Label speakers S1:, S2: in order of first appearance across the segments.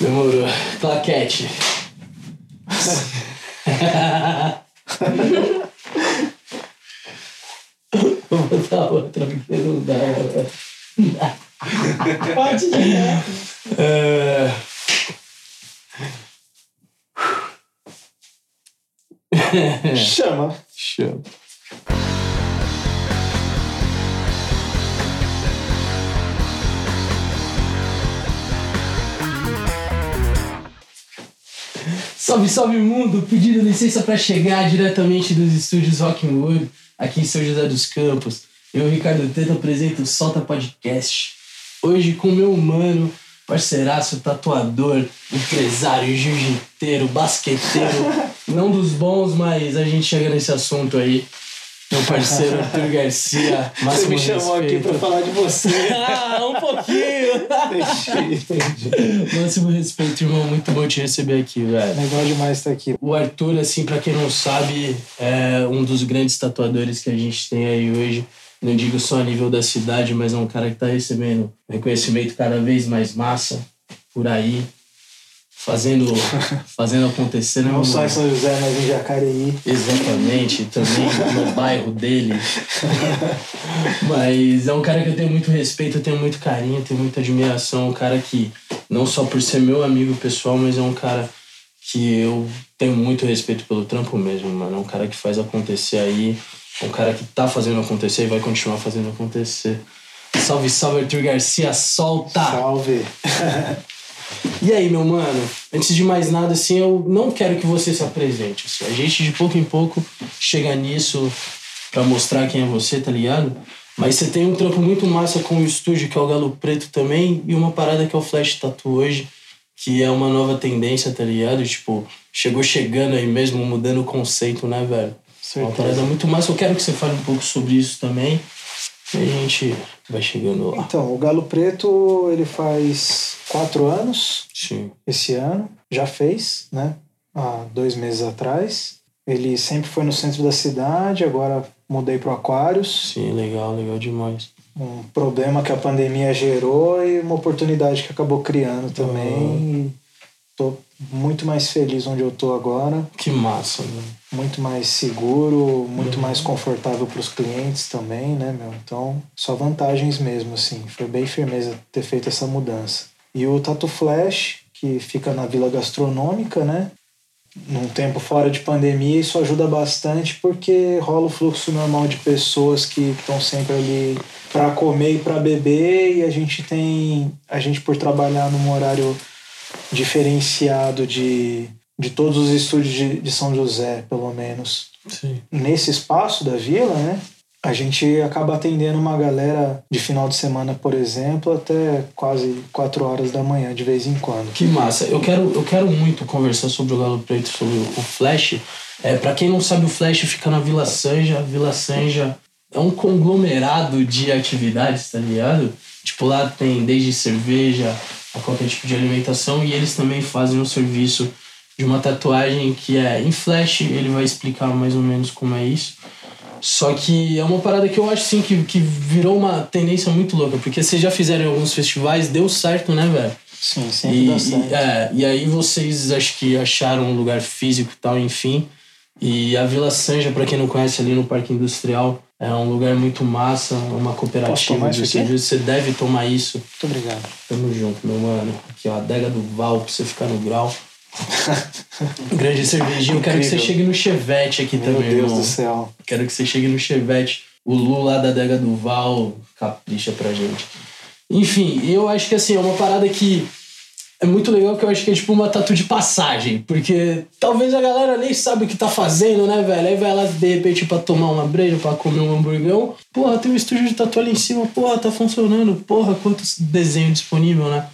S1: Demorou. Claquete. Vou botar outra porque não dá.
S2: Pode ir.
S1: É...
S3: Chama.
S1: Chama. Salve, salve mundo! Pedindo licença para chegar diretamente dos estúdios Rockwood, aqui em São José dos Campos. Eu, Ricardo Teta, apresento o Solta Podcast. Hoje com meu mano, parceiraço, tatuador, empresário, jiu-jiteiro, basqueteiro. Não dos bons, mas a gente chega nesse assunto aí. Meu parceiro Arthur Garcia.
S3: Você me chamou aqui
S1: respeito.
S3: pra falar de você.
S1: Ah, um pouquinho! Máximo respeito, irmão. Muito bom te receber aqui, velho.
S3: Legal demais estar aqui.
S1: O Arthur, assim, pra quem não sabe, é um dos grandes tatuadores que a gente tem aí hoje. Não digo só a nível da cidade, mas é um cara que tá recebendo reconhecimento cada vez mais massa por aí, fazendo, fazendo acontecer, né?
S3: Não só em? São José, mas em Jacareí.
S1: Exatamente, também no bairro dele. Mas é um cara que eu tenho muito respeito, eu tenho muito carinho, eu tenho muita admiração. Um cara que, não só por ser meu amigo pessoal, mas é um cara que eu tenho muito respeito pelo trampo mesmo, mano. É um cara que faz acontecer aí, é um cara que tá fazendo acontecer e vai continuar fazendo acontecer. Salve, salve, Arthur Garcia, solta!
S3: Salve.
S1: E aí, meu mano, antes de mais nada, assim, eu não quero que você se apresente. Assim. A gente, de pouco em pouco, chega nisso pra mostrar quem é você, tá ligado? Mas você tem um trampo muito massa com o estúdio, que é o Galo Preto também, e uma parada que é o Flash Tattoo hoje, que é uma nova tendência, tá ligado? Tipo, chegou chegando aí mesmo, mudando o conceito, né, velho? Uma parada
S3: Certeza.
S1: muito massa. Eu quero que você fale um pouco sobre isso também. E a gente vai chegando lá.
S3: Então, o Galo Preto, ele faz quatro anos
S1: Sim.
S3: esse ano. Já fez, né? Há dois meses atrás. Ele sempre foi no centro da cidade, agora mudei para o Aquários.
S1: Sim, legal, legal demais.
S3: Um problema que a pandemia gerou e uma oportunidade que acabou criando também. E tô muito mais feliz onde eu tô agora.
S1: Que massa, mano.
S3: muito mais seguro, muito mais confortável para os clientes também, né, meu? Então, só vantagens mesmo, assim. Foi bem firmeza ter feito essa mudança. E o Tatu Flash, que fica na Vila Gastronômica, né? Num tempo fora de pandemia, isso ajuda bastante porque rola o fluxo normal de pessoas que estão sempre ali para comer e para beber e a gente tem a gente por trabalhar num horário diferenciado de, de todos os estúdios de, de São José, pelo menos.
S1: Sim.
S3: Nesse espaço da vila, né? A gente acaba atendendo uma galera de final de semana, por exemplo, até quase 4 horas da manhã, de vez em quando.
S1: Que massa. Eu quero, eu quero muito conversar sobre o Galo Preto, sobre o Flash. É, para quem não sabe, o Flash fica na Vila Sanja. A Vila Sanja é um conglomerado de atividades, tá ligado? Tipo, lá tem desde cerveja a qualquer tipo de alimentação e eles também fazem um serviço de uma tatuagem que é em Flash. Ele vai explicar mais ou menos como é isso. Só que é uma parada que eu acho sim que, que virou uma tendência muito louca, porque vocês já fizeram em alguns festivais, deu certo, né, velho?
S3: Sim, sempre
S1: E,
S3: dá certo.
S1: e, é, e aí vocês acho que acharam um lugar físico e tal, enfim. E a Vila Sanja, pra quem não conhece ali no Parque Industrial, é um lugar muito massa, uma cooperativa de serviço. Você deve tomar isso.
S3: Muito obrigado.
S1: Tamo junto, meu mano. Aqui, ó, a adega do Val, pra você ficar no grau. Grande cervejinha. Eu quero que você chegue no Chevette aqui
S3: Meu
S1: também,
S3: Deus
S1: irmão.
S3: do céu.
S1: Quero que você chegue no Chevette. O Lu lá da adega do Val capricha pra gente. Enfim, eu acho que assim, é uma parada que é muito legal que eu acho que é tipo uma tatu de passagem. Porque talvez a galera nem sabe o que tá fazendo, né, velho? Aí vai lá de repente pra tomar uma breja, pra comer um hamburgão. Porra, tem um estúdio de tatu ali em cima. Porra, tá funcionando. Porra, quantos desenhos disponível, né?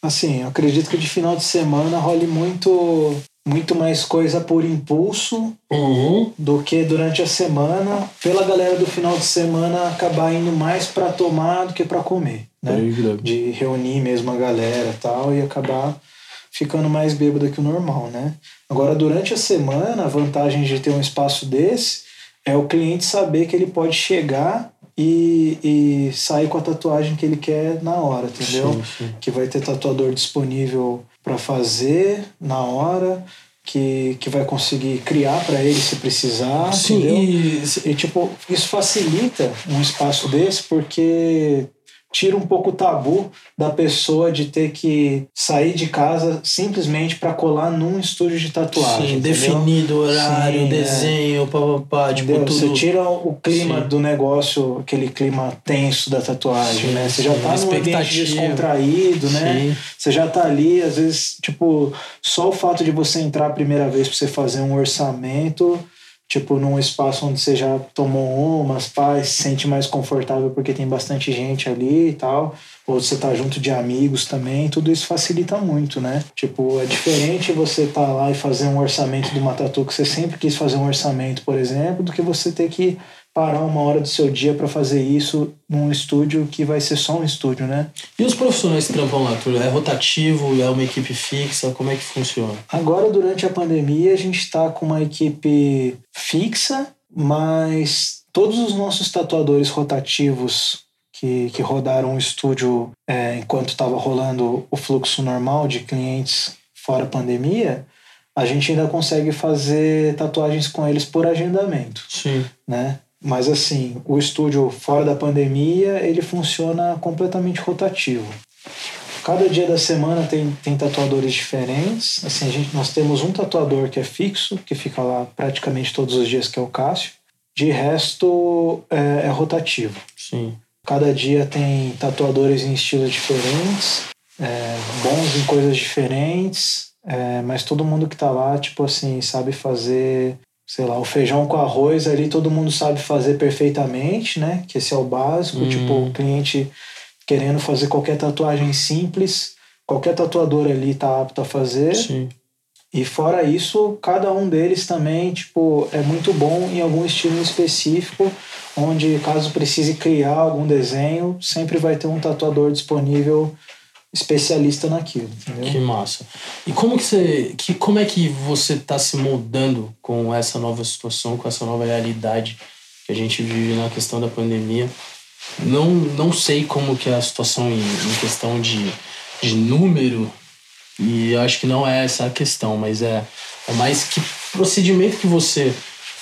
S3: Assim, eu acredito que de final de semana role muito, muito mais coisa por impulso
S1: Uhum.
S3: do que durante a semana, pela galera do final de semana acabar indo mais pra tomar do que pra comer, né? De reunir mesmo a galera e tal e acabar ficando mais bêbado que o normal, né? Agora, durante a semana, a vantagem de ter um espaço desse é o cliente saber que ele pode chegar e, e sair com a tatuagem que ele quer na hora, entendeu?
S1: Sim, sim.
S3: Que vai ter tatuador disponível para fazer na hora, que, que vai conseguir criar para ele se precisar,
S1: Sim,
S3: entendeu?
S1: e
S3: E, tipo, isso facilita um espaço desse porque tira um pouco o tabu da pessoa de ter que sair de casa simplesmente para colar num estúdio de tatuagem.
S1: sim,
S3: entendeu?
S1: definido horário,
S3: Sim, é.
S1: desenho, papapá, tipo
S3: Entendeu?
S1: tudo.
S3: Você tira o clima
S1: Sim.
S3: do negócio, aquele clima tenso da tatuagem,
S1: Sim,
S3: né? Você já tá num ambiente descontraído, né?
S1: Sim.
S3: Você já tá ali, às vezes, tipo, só o fato de você entrar a primeira vez pra você fazer um orçamento, tipo, num espaço onde você já tomou umas, paz, se sente mais confortável porque tem bastante gente ali e tal, ou você tá junto de amigos também, tudo isso facilita muito, né? Tipo, é diferente você tá lá e fazer um orçamento de uma tatu que você sempre quis fazer um orçamento, por exemplo, do que você ter que parar uma hora do seu dia para fazer isso num estúdio que vai ser só um estúdio, né?
S1: E os profissionais que trampam lá, Arthur? É rotativo? É uma equipe fixa? Como é que funciona?
S3: Agora, durante a pandemia, a gente está com uma equipe fixa, mas todos os nossos tatuadores rotativos que, que rodaram o estúdio é, enquanto estava rolando o fluxo normal de clientes fora a pandemia, a gente ainda consegue fazer tatuagens com eles por agendamento,
S1: Sim.
S3: né? Mas assim, o estúdio fora da pandemia, ele funciona completamente rotativo. Cada dia da semana tem, tem tatuadores diferentes. Assim, a gente, nós temos um tatuador que é fixo, que fica lá praticamente todos os dias, que é o Cássio. De resto, é, é rotativo.
S1: Sim.
S3: Cada dia tem tatuadores em estilos diferentes, é, bons em coisas diferentes, é, mas todo mundo que tá lá, tipo assim, sabe fazer, sei lá, o feijão com arroz ali, todo mundo sabe fazer perfeitamente, né? Que esse é o básico,
S1: Hum.
S3: tipo, o cliente querendo fazer qualquer tatuagem simples, qualquer tatuador ali tá apto a fazer.
S1: Sim.
S3: E fora isso, cada um deles também, tipo, é muito bom em algum estilo específico, onde caso precise criar algum desenho, sempre vai ter um tatuador disponível especialista naquilo, entendeu?
S1: Que massa. E como que você. Que, como é que você está se moldando com essa nova situação, com essa nova realidade que a gente vive na questão da pandemia? Não, não sei como que é a situação em, em questão de, de número, e acho que não é essa a questão, mas é, é mais que procedimento que você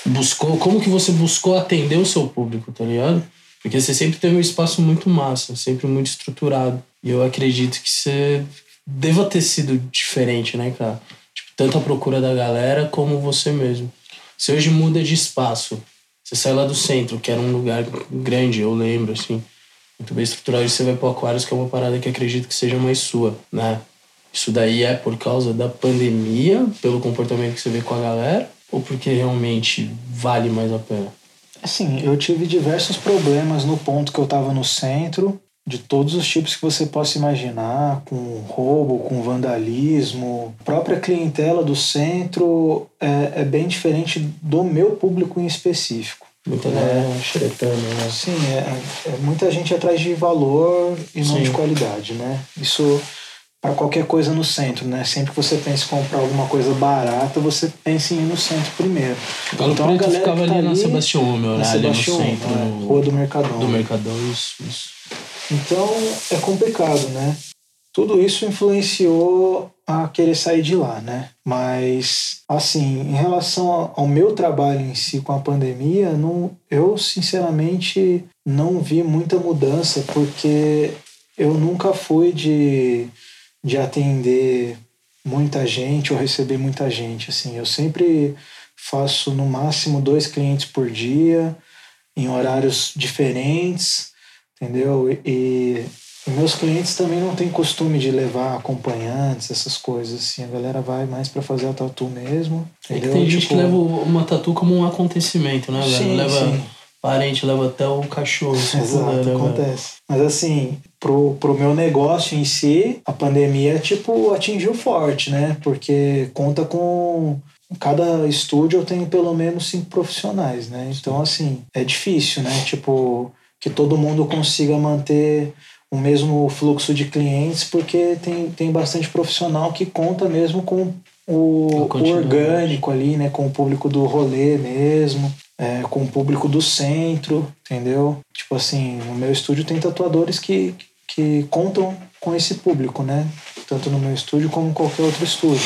S1: buscou, como que você buscou atender o seu público, tá ligado? Porque você sempre teve um espaço muito massa, sempre muito estruturado. E eu acredito que você deva ter sido diferente, né, cara? Tipo, tanto a procura da galera como você mesmo. Você hoje muda de espaço. Você sai lá do centro, que era um lugar grande, eu lembro, assim. Muito bem estruturado. E você vai pro Aquarius, que é uma parada que acredito que seja mais sua, né? Isso daí é por causa da pandemia, pelo comportamento que você vê com a galera, ou porque realmente vale mais a pena?
S3: Assim, eu tive diversos problemas no ponto que eu estava no centro, de todos os tipos que você possa imaginar, com roubo, com vandalismo. A própria clientela do centro é, é bem diferente do meu público em específico.
S1: Muita
S3: É.
S1: xeretando, né?
S3: Sim, é, é muita gente atrás de valor e não
S1: Sim.
S3: de qualidade, né? Isso para qualquer coisa no centro, né? Sempre que você pensa em comprar alguma coisa barata, você pensa em ir no centro primeiro.
S1: Galo
S3: Então, a
S1: Preto
S3: galera
S1: ficava
S3: tá
S1: ali na Sebastião
S3: Na
S1: né? Ali no centro,
S3: né?
S1: no-
S3: Rua do Mercadão.
S1: do Mercadão, isso, isso.
S3: Então é complicado, né? Tudo isso influenciou a querer sair de lá, né? Mas, assim, em relação ao- meu trabalho em si com a pandemia, não, eu sinceramente não vi muita mudança, porque eu nunca fui de, de atender muita gente ou receber muita gente. Assim, eu sempre faço no máximo dois clientes por dia, em horários diferentes entendeu? E, e meus clientes também não têm costume de levar acompanhantes, essas coisas assim. A galera vai mais para fazer a tatu mesmo,
S1: É tem gente
S3: Tipo,
S1: que leva uma tatu como um acontecimento, né, velho?
S3: Sim,
S1: Leva
S3: sim.
S1: parente, leva até o cachorro. se
S3: Exato,
S1: né, velho?
S3: acontece. Mas assim, pro, pro meu negócio em si, a pandemia, tipo, atingiu forte, né? Porque conta com. Cada estúdio eu tenho pelo menos cinco profissionais, né? Então, assim, é difícil, né? Tipo, que todo mundo consiga manter o mesmo fluxo de clientes, porque tem, tem bastante profissional que conta mesmo com o, o orgânico ali, né? Com o público do rolê mesmo. é, com o público do centro, entendeu? Tipo assim, no meu estúdio tem tatuadores que, que contam com esse público, né? Tanto no meu estúdio como em qualquer outro estúdio.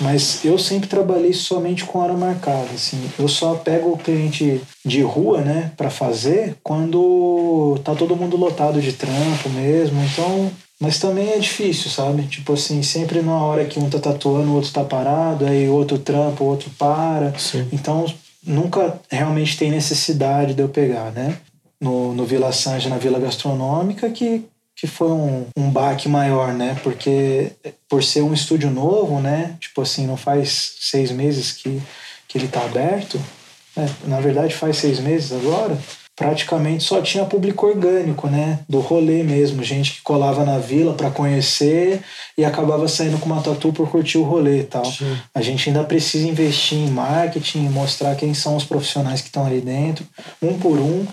S3: Mas eu sempre trabalhei somente com hora marcada, assim. Eu só pego o cliente de rua, né, para fazer quando tá todo mundo lotado de trampo mesmo. Então, mas também é difícil, sabe? Tipo assim, sempre na hora que um tá tatuando, o outro tá parado, aí outro trampa, o outro para.
S1: Sim.
S3: Então, nunca realmente tem necessidade de eu pegar, né? No, no Vila Sanja, na Vila Gastronômica, que, que foi um, um baque maior, né? Porque por ser um estúdio novo, né? Tipo assim, não faz seis meses que, que ele tá aberto. né? Na verdade, faz seis meses agora. Praticamente só tinha público orgânico, né? Do rolê mesmo. Gente que colava na vila para conhecer e acabava saindo com uma tatu por curtir o rolê e tal.
S1: Sim.
S3: A gente ainda precisa investir em marketing, mostrar quem são os profissionais que estão ali dentro, um por um,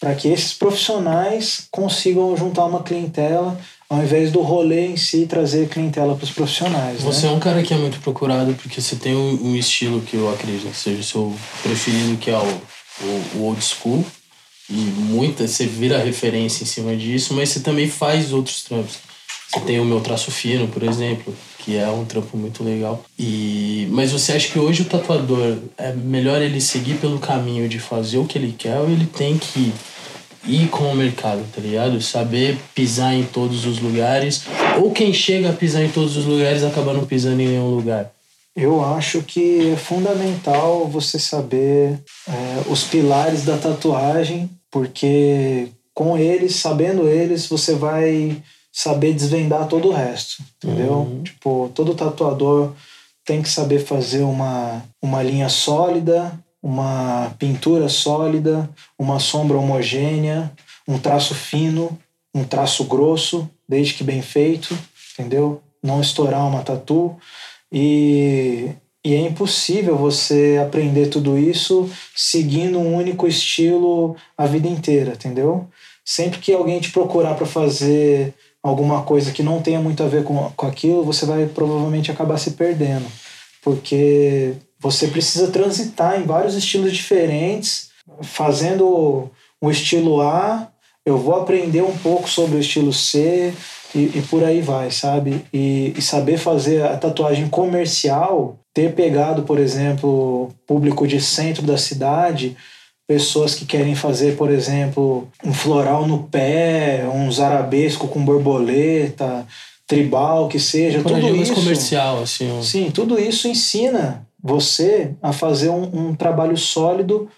S3: para que esses profissionais consigam juntar uma clientela, ao invés do rolê em si trazer clientela para os profissionais.
S1: Você
S3: né?
S1: é um cara que é muito procurado porque você tem um, um estilo que eu acredito que seja o seu preferido, que é o, o, o old school. E muita, você vira referência em cima disso, mas você também faz outros trampos. Você tem o meu traço fino, por exemplo, que é um trampo muito legal. E mas você acha que hoje o tatuador é melhor ele seguir pelo caminho de fazer o que ele quer ou ele tem que ir com o mercado, tá ligado? Saber pisar em todos os lugares ou quem chega a pisar em todos os lugares acaba não pisando em nenhum lugar.
S3: Eu acho que é fundamental você saber é, os pilares da tatuagem, porque com eles, sabendo eles, você vai saber desvendar todo o resto, entendeu?
S1: Uhum.
S3: Tipo, todo tatuador tem que saber fazer uma, uma linha sólida, uma pintura sólida, uma sombra homogênea, um traço fino, um traço grosso, desde que bem feito, entendeu? Não estourar uma tatu. E, e é impossível você aprender tudo isso seguindo um único estilo a vida inteira, entendeu? Sempre que alguém te procurar para fazer alguma coisa que não tenha muito a ver com, com aquilo, você vai provavelmente acabar se perdendo. Porque você precisa transitar em vários estilos diferentes, fazendo o estilo A, eu vou aprender um pouco sobre o estilo C e, e por aí vai, sabe? E, e saber fazer a tatuagem comercial, ter pegado, por exemplo, público de centro da cidade, pessoas que querem fazer, por exemplo, um floral no pé, uns arabesco com borboleta, tribal, que seja, tudo
S1: mais
S3: isso.
S1: comercial, assim. ó.
S3: Sim, tudo isso ensina você a fazer um, um trabalho sólido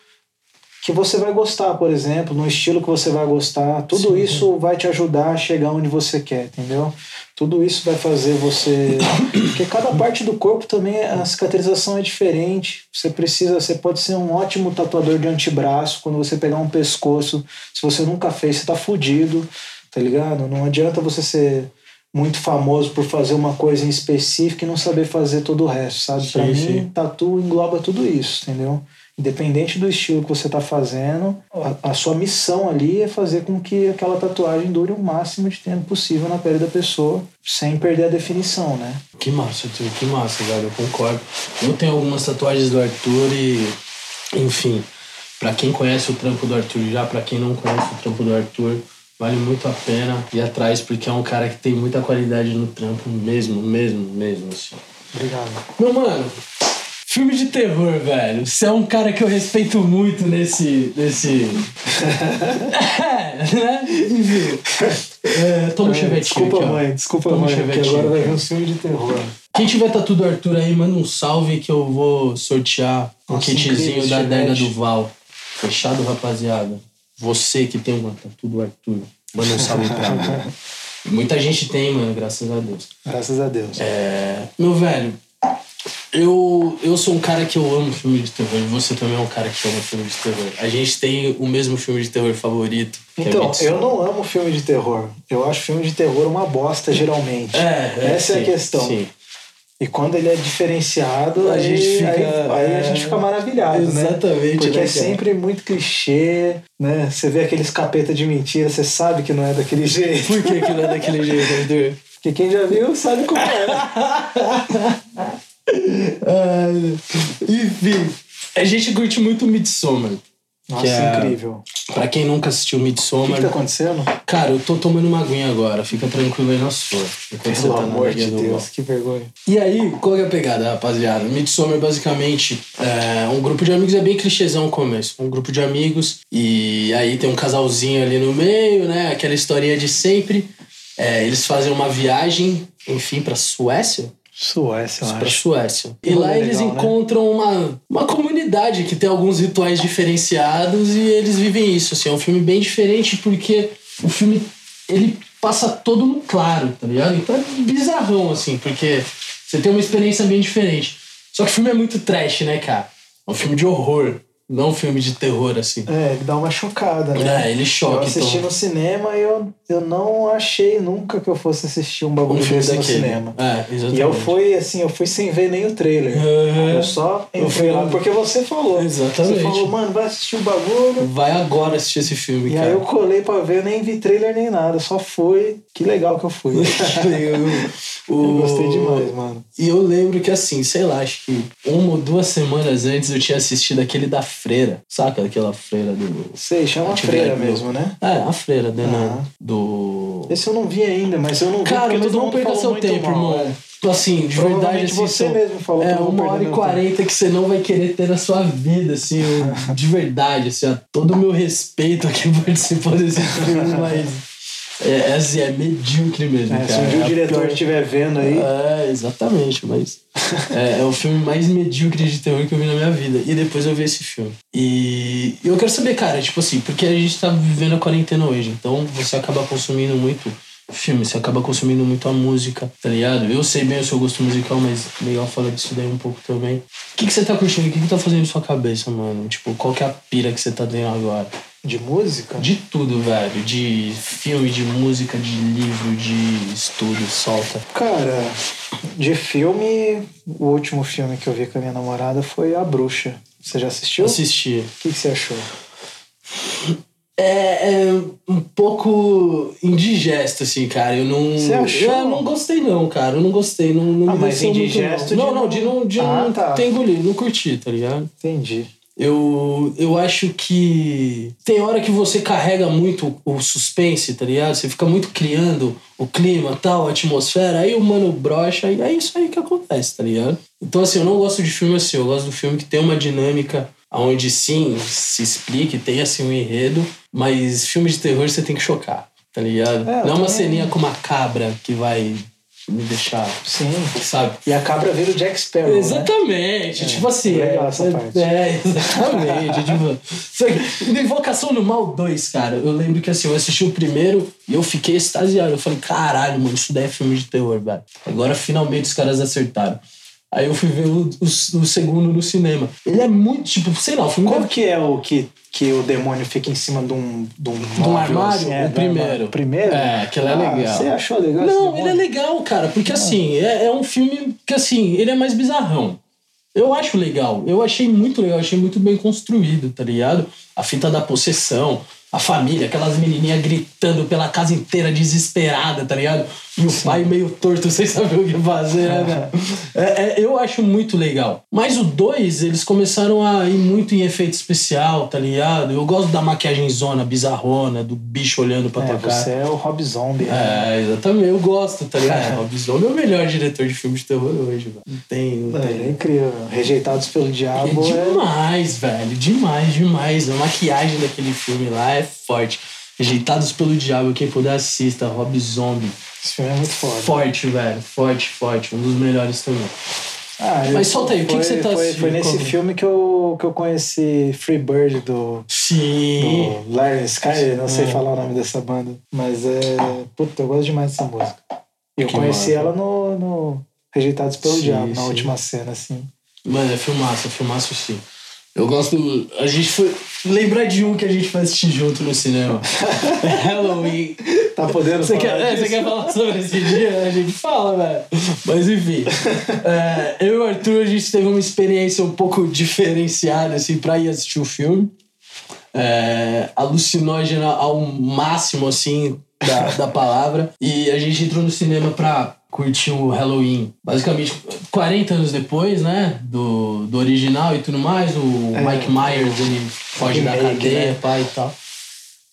S3: que você vai gostar, por exemplo, no estilo que você vai gostar. Tudo
S1: Sim.
S3: isso vai te ajudar a chegar onde você quer, entendeu? Tudo isso vai fazer você. Porque cada parte do corpo também a cicatrização é diferente. Você precisa, você pode ser um ótimo tatuador de antebraço quando você pegar um pescoço. Se você nunca fez, você tá fudido, tá ligado? Não adianta você ser muito famoso por fazer uma coisa em específico e não saber fazer todo o resto, sabe? Pra mim, tatu engloba tudo isso, entendeu? Independente do estilo que você está fazendo, a, a sua missão ali é fazer com que aquela tatuagem dure o máximo de tempo possível na pele da pessoa, sem perder a definição, né?
S1: Que massa, tio, que massa, velho, eu concordo. Eu tenho algumas tatuagens do Arthur e, enfim, pra quem conhece o trampo do Arthur já, pra quem não conhece o trampo do Arthur, vale muito a pena ir atrás, porque é um cara que tem muita qualidade no trampo, mesmo, mesmo, mesmo, assim.
S3: Obrigado.
S1: Meu mano, filme de terror, velho. Você é um cara que eu respeito muito nesse. nesse. é, né? Enfim. É, toma um chevetinho.
S3: desculpa,
S1: aqui,
S3: mãe, desculpa,
S1: Toma um
S3: mãe, que agora vai vir um filme de terror.
S1: Quem tiver tatu do Arthur aí, manda um salve que eu vou sortear um
S3: Nossa,
S1: kitzinho da adega do Val. Fechado, rapaziada. Você que tem uma tatu do Arthur, manda um salve pra mim. Muita gente tem, mano, graças a Deus.
S3: Graças a Deus.
S1: É, meu velho, eu, eu sou um cara que eu amo filme de terror. e Você também é um cara que ama filme de terror. A gente tem o mesmo filme de terror favorito. é
S3: Então,
S1: Midsommar.
S3: eu não amo filme de terror. Eu acho filme de terror uma bosta, geralmente.
S1: É, é,
S3: Essa é a
S1: sim,
S3: questão.
S1: Sim.
S3: E quando ele é diferenciado,
S1: A
S3: aí,
S1: gente fica-
S3: aí, aí a gente fica maravilhado, né?
S1: Exatamente,
S3: Porque
S1: né,
S3: é sempre muito clichê, né? Você vê aqueles capeta de mentira, você sabe que não é daquele jeito.
S1: Por que, que não é daquele jeito, Arthur?
S3: Porque quem já viu sabe como é.
S1: Enfim, A gente curte muito Midsommar.
S3: Nossa,
S1: é-
S3: incrível.
S1: Pra quem nunca assistiu
S3: O que,
S1: Midsommar,
S3: que tá acontecendo?
S1: cara, eu tô tomando uma aguinha agora. Fica tranquilo aí na sua. enquanto
S3: Pelo
S1: tá
S3: amor de Deus, que vergonha.
S1: E aí, qual que é a pegada, rapaziada? Midsommar, basicamente, é um grupo de amigos, é bem clichêzão o começo. Um grupo de amigos, e aí tem um casalzinho ali no meio, né? Aquela historinha de sempre. É, eles fazem uma viagem, enfim, pra Suécia?
S3: Suécia, eu
S1: Pra
S3: acho.
S1: Suécia. E lá
S3: rolê
S1: eles
S3: legal, né?
S1: encontram uma, uma comunidade que tem alguns rituais diferenciados e eles vivem isso. Assim, é um filme bem diferente porque o filme ele passa todo no claro, tá ligado? Então é bizarrão, assim, porque você tem uma experiência bem diferente. Só que o filme é muito trash, né, cara? É um filme de horror, não um filme de terror, assim.
S3: É, ele dá uma chocada, né?
S1: É, ele choca,
S3: Eu assisti
S1: então.
S3: no cinema e eu, eu não achei nunca que eu fosse assistir um bagulho
S1: Um filme
S3: desse no cinema.
S1: É, exatamente.
S3: E eu fui, assim, eu fui sem ver nem o trailer.
S1: Uhum.
S3: Eu só
S1: Eu
S3: entrei
S1: fui-
S3: lá porque você falou.
S1: Exatamente.
S3: Você falou, mano, vai assistir o bagulho.
S1: Vai agora assistir esse filme,
S3: E
S1: cara.
S3: aí eu colei pra ver, eu nem vi trailer nem nada, só fui. Que legal que eu fui.
S1: eu,
S3: eu gostei demais, mano.
S1: E eu lembro que assim, sei lá, acho que uma ou duas semanas antes eu tinha assistido aquele da freira. Saca aquela freira do.
S3: Sei, chama
S1: Atividade
S3: freira
S1: Bill.
S3: mesmo, né?
S1: É, a freira, né?
S3: Aham.
S1: Do.
S3: Esse eu não vi ainda, mas eu não vi
S1: Cara, mas não perca seu tempo,
S3: mal,
S1: irmão.
S3: é.
S1: Assim, de verdade, assim.
S3: você
S1: são-
S3: mesmo falou
S1: É, uma hora e quarenta que você não vai querer ter na sua vida, assim, eu- de verdade, assim, ó, todo o meu respeito a quem participou desse filme, mas. É, é, assim, é medíocre mesmo.
S3: É, se um dia
S1: É
S3: o
S1: a
S3: diretor
S1: pior-
S3: estiver vendo aí,
S1: É, exatamente, mas é, é o filme mais medíocre de terror que eu vi na minha vida. E depois eu vi esse filme. E eu quero saber, cara, tipo assim, porque a gente tá vivendo a quarentena hoje, então você acaba consumindo muito filme, você acaba consumindo muito a música, tá ligado? Eu sei bem o seu gosto musical, mas legal falar disso daí um pouco também. O que, que você tá curtindo? O que, que tá fazendo em sua cabeça, mano? Tipo, qual que é a pira que você tá tendo agora?
S3: De música,
S1: De tudo, velho. De filme, de música, de livro, de estudo, solta.
S3: cara, de filme, o último filme que eu vi com a minha namorada foi A Bruxa. Você já assistiu?
S1: Assistir.
S3: O que, que você achou?
S1: É, é um pouco indigesto, assim, cara. Eu não.
S3: Você achou?
S1: Eu não gostei, não, cara. Eu não gostei. Não, não
S3: Ah, mas
S1: desceu muito,
S3: indigesto
S1: não.
S3: de
S1: Não, não, de não, de
S3: Ah,
S1: não
S3: tá.
S1: ter engolido, não curti, tá ligado?
S3: Entendi.
S1: Eu, eu acho que tem hora que você carrega muito o suspense, tá ligado? Você fica muito criando o clima, tal, a atmosfera, aí o mano brocha e é isso aí que acontece, tá ligado? Então, assim, eu não gosto de filme assim, eu gosto do filme que tem uma dinâmica onde sim, se explique, tem assim um enredo, mas filme de terror você tem que chocar, tá ligado?
S3: É,
S1: não é uma ceninha com uma cabra que vai me deixar,
S3: Sim.
S1: sabe?
S3: E a cabra vira o Jack Sparrow, né?
S1: Exatamente, tipo assim.
S3: legal
S1: é,
S3: essa
S1: é,
S3: parte.
S1: É, exatamente. tipo, que, Invocação do Mal 2, cara. Eu lembro que assim, eu assisti o primeiro e eu fiquei extasiado. Eu falei, caralho, mano, isso daí é filme de terror, velho. Agora finalmente os caras acertaram. Aí eu fui ver o, o, o segundo no cinema. Ele é muito, tipo, sei lá, o filme
S3: Qual
S1: deve-
S3: que é o que, que o demônio fica em cima de um, de um,
S1: de um armário,
S3: assim? É,
S1: o primeiro.
S3: O primeiro?
S1: É, aquele é
S3: Ah,
S1: legal.
S3: Você achou legal
S1: Não, ele é legal, cara, porque assim, é, é um filme que assim, ele é mais bizarrão. Eu acho legal, eu achei muito legal, achei muito bem construído, tá ligado? A fita da possessão, a família, aquelas menininhas gritando pela casa inteira desesperada, tá ligado? E o pai meio torto sem saber o que fazer, né? É, é, eu acho muito legal. Mas o 2, eles começaram a ir muito em efeito especial, tá ligado? Eu gosto da maquiagem zona, bizarrona, do bicho olhando pra
S3: É,
S1: tua cara.
S3: você é o Rob Zombie. né?
S1: É, exatamente. Eu gosto, tá ligado? É, Rob Zombie é o melhor diretor de filme de terror hoje, velho. Não tem, não
S3: É,
S1: tem.
S3: é incrível. Rejeitados pelo Diabo
S1: É
S3: é...
S1: demais, velho. Demais, demais. A maquiagem daquele filme lá é forte. Rejeitados pelo Diabo, quem puder assista. Rob Zombie.
S3: Esse filme é muito foda.
S1: Forte, velho. Forte, forte. Um dos melhores também.
S3: Ah,
S1: Mas solta aí, o que que você tá
S3: foi,
S1: assistindo?
S3: foi nesse
S1: Como?
S3: filme que eu, que eu conheci Free Bird do,
S1: Sim.
S3: do Larry Sky, não sei
S1: É.
S3: falar o nome dessa banda. Mas é. Puta, eu gosto demais dessa música. E eu
S1: Que
S3: conheci ela no, no Rejeitados pelo
S1: Sim,
S3: Diabo, na
S1: sim.
S3: última cena, assim.
S1: Mano, é filmaço, é filmaço sim. Eu gosto. A gente foi. Lembrar de um que a gente foi assistir junto no cinema. Halloween.
S3: Tá podendo
S1: Você
S3: falar
S1: quer, é, você quer falar sobre esse dia? A gente fala, velho. Mas enfim. É, eu e o Arthur, a gente teve uma experiência um pouco diferenciada, assim, pra ir assistir o filme. É, alucinógena ao máximo, assim, da, da palavra. E a gente entrou no cinema pra curtir o Halloween. Basicamente, 40 anos depois, né? Do, do original e tudo mais. O
S3: É.
S1: Mike Myers, ele foge da cadeia,
S3: né?
S1: pai e tal.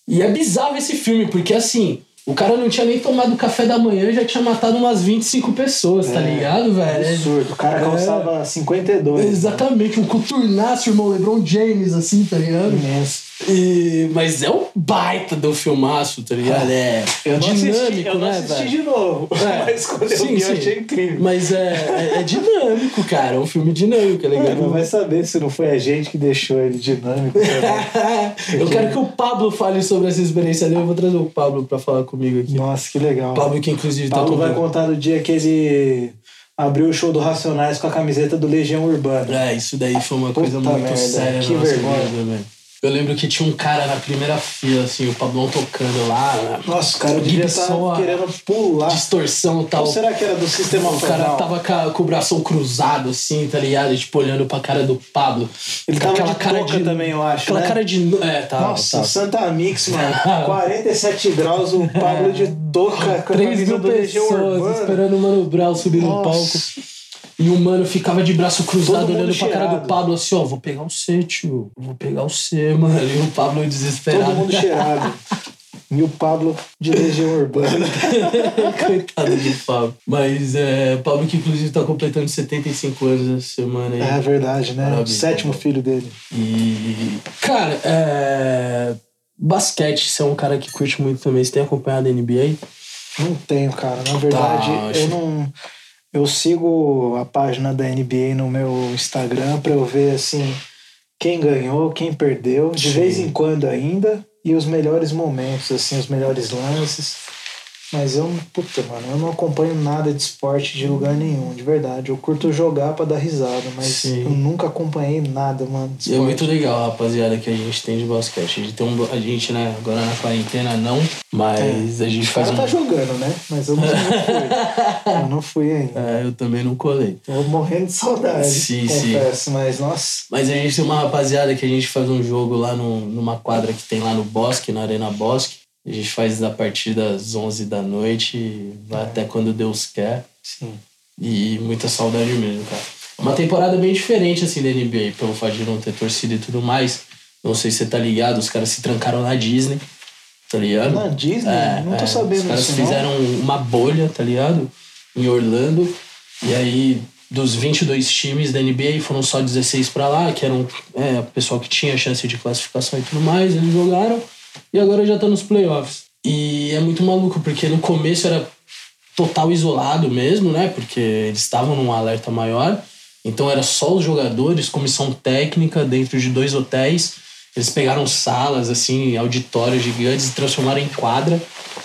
S1: E é bizarro esse filme, porque assim, o cara não tinha nem tomado café da manhã e já tinha matado umas 25 pessoas, tá
S3: É,
S1: ligado, velho?
S3: Absurdo. O cara
S1: É.
S3: calçava 52.
S1: Exatamente, um coturnaço, irmão LeBron James, assim, tá ligado?
S3: Imenso.
S1: E, mas é um baita do filmaço, tá ligado? É
S3: Eu não
S1: dinâmico,
S3: assisti, eu não
S1: né,
S3: assisti de novo.
S1: É.
S3: Mas quando eu
S1: Sim,
S3: vi,
S1: sim.
S3: eu achei incrível.
S1: Mas é, é, é dinâmico, cara. É um filme dinâmico, é
S3: É,
S1: legal.
S3: não vai saber se não foi a gente que deixou ele dinâmico também.
S1: eu quero que o Pablo fale sobre essa experiência dele. Eu vou trazer o Pablo pra falar comigo aqui.
S3: Nossa, que legal.
S1: Pablo que inclusive tá
S3: Paulo vai contar do dia que ele abriu o show do Racionais com a camiseta do Legião Urbana.
S1: É, isso daí foi uma
S3: Puta
S1: coisa muito
S3: merda,
S1: séria
S3: que vergonha.
S1: vida, velho. Eu lembro que tinha um cara na primeira fila, assim, o Pablão tocando lá, né?
S3: Nossa, o cara devia estar
S1: a-
S3: querendo pular.
S1: distorção e tal.
S3: Ou será que era do sistema
S1: O cara tava com, com o bração cruzado, assim, tá ligado? Tipo, olhando pra cara do Pablo.
S3: Ele tava de touca também, eu acho,
S1: Aquela
S3: né?
S1: cara de... É, tá.
S3: Nossa,
S1: tá.
S3: Santa Mix, mano. 47 graus, o Pablo de touca com a
S1: 3
S3: camisa
S1: mil pessoas
S3: Urbana.
S1: esperando o Mano Brown subir no palco. E o mano ficava de braço cruzado olhando pra cara do
S3: cheirado.
S1: Pablo assim, ó, vou pegar o C, tio. Vou pegar o C, mano. E o Pablo desesperado.
S3: Todo mundo cheirado. E o Pablo de Legião Urbana.
S1: Coitado de Pablo. Mas é, Pablo que inclusive tá completando 75 anos essa semana aí.
S3: É verdade, né? O sétimo filho dele.
S1: E. Cara, é. Basquete, você é um cara que curte muito também. Você tem acompanhado a NBA?
S3: Não tenho, cara. Na verdade,
S1: Tá, acho-
S3: eu não. Eu sigo a página da NBA no meu Instagram pra eu ver assim quem ganhou, quem perdeu, de
S1: Sim.
S3: vez em quando ainda, e os melhores momentos, assim, os melhores lances. Mas eu, puta, mano, eu não acompanho nada de esporte de lugar nenhum, de verdade. Eu curto jogar pra dar risada, mas
S1: Sim.
S3: eu nunca acompanhei nada, mano.
S1: É muito legal, rapaziada, que a gente tem de basquete. A gente tem um. A gente, né, agora na quarentena não, mas a gente
S3: O
S1: faz
S3: cara
S1: um.
S3: tá jogando, né? Mas eu não, fui. Eu não fui ainda.
S1: É, eu também não colei.
S3: Tô morrendo de saudade,
S1: Sim, sim.
S3: confesso, mas nossa.
S1: Mas a gente tem uma rapaziada que a gente faz um jogo lá no, numa quadra que tem lá no Bosque, na Arena Bosque. A gente faz a partir das 11 da noite vai até quando Deus quer.
S3: Sim.
S1: E muita saudade mesmo, cara. Uma temporada bem diferente, assim, da NBA, pelo fato de não ter torcida e tudo mais. Não sei se você tá ligado, os caras se trancaram na Disney, tá ligado?
S3: Na Disney?
S1: É,
S3: não tô
S1: é.
S3: sabendo
S1: Os caras fizeram uma bolha, tá ligado? Em Orlando. E aí, dos 22 times da NBA, foram só 16 pra lá, que eram é, o pessoal que tinha chance de classificação e tudo mais. Eles jogaram e agora já tá nos playoffs. E é muito maluco, porque no começo era total isolado mesmo, né? Porque eles estavam num alerta maior. Então era só os jogadores, comissão técnica dentro de dois hotéis. Eles pegaram salas, assim, auditórios gigantes e transformaram em quadra.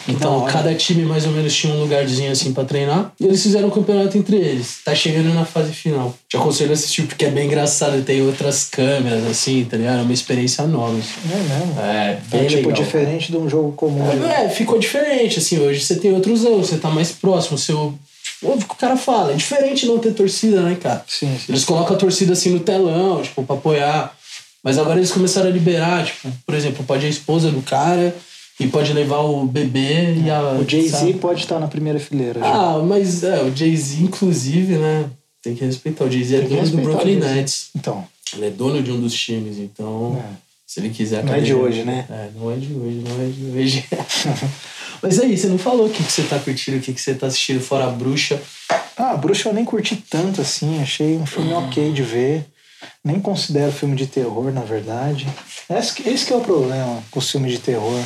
S1: Então cada time mais ou menos tinha um lugarzinho assim pra treinar. E eles fizeram um campeonato entre eles. Tá chegando na fase final. Te aconselho a assistir porque é bem engraçado. Tem outras câmeras, assim, tá ligado? É uma experiência nova. assim.
S3: É mesmo.
S1: É,
S3: É
S1: bem
S3: tipo
S1: legal.
S3: diferente de um jogo comum. né?
S1: É, ficou diferente, assim, hoje você tem outros anos, você tá mais próximo, seu... Tipo, óbvio que o cara fala, é diferente não ter torcida, né, cara?
S3: Sim, sim.
S1: Eles colocam a torcida assim no telão, tipo, pra apoiar. Mas agora eles começaram a liberar, tipo, por exemplo, pode a esposa do cara e pode levar o bebê e a...
S3: O Jay-Z pode estar na primeira fileira. já.
S1: Ah, mas é, o Jay-Z, inclusive, né, tem que respeitar. O Jay-Z é dono do Brooklyn. Nets.
S3: Então,
S1: Ele é dono de um dos times, então...
S3: É.
S1: Se ele quiser...
S3: Não é de hoje, né?
S1: É, não é de hoje, não é de hoje. Mas aí, você não falou o que, que você tá curtindo, o que, que você tá assistindo fora a bruxa.
S3: ah, Bruxa eu nem curti tanto assim. Achei um filme ok de ver. Nem considero filme de terror, na verdade. Esse, que- esse que é o problema com os filmes de terror.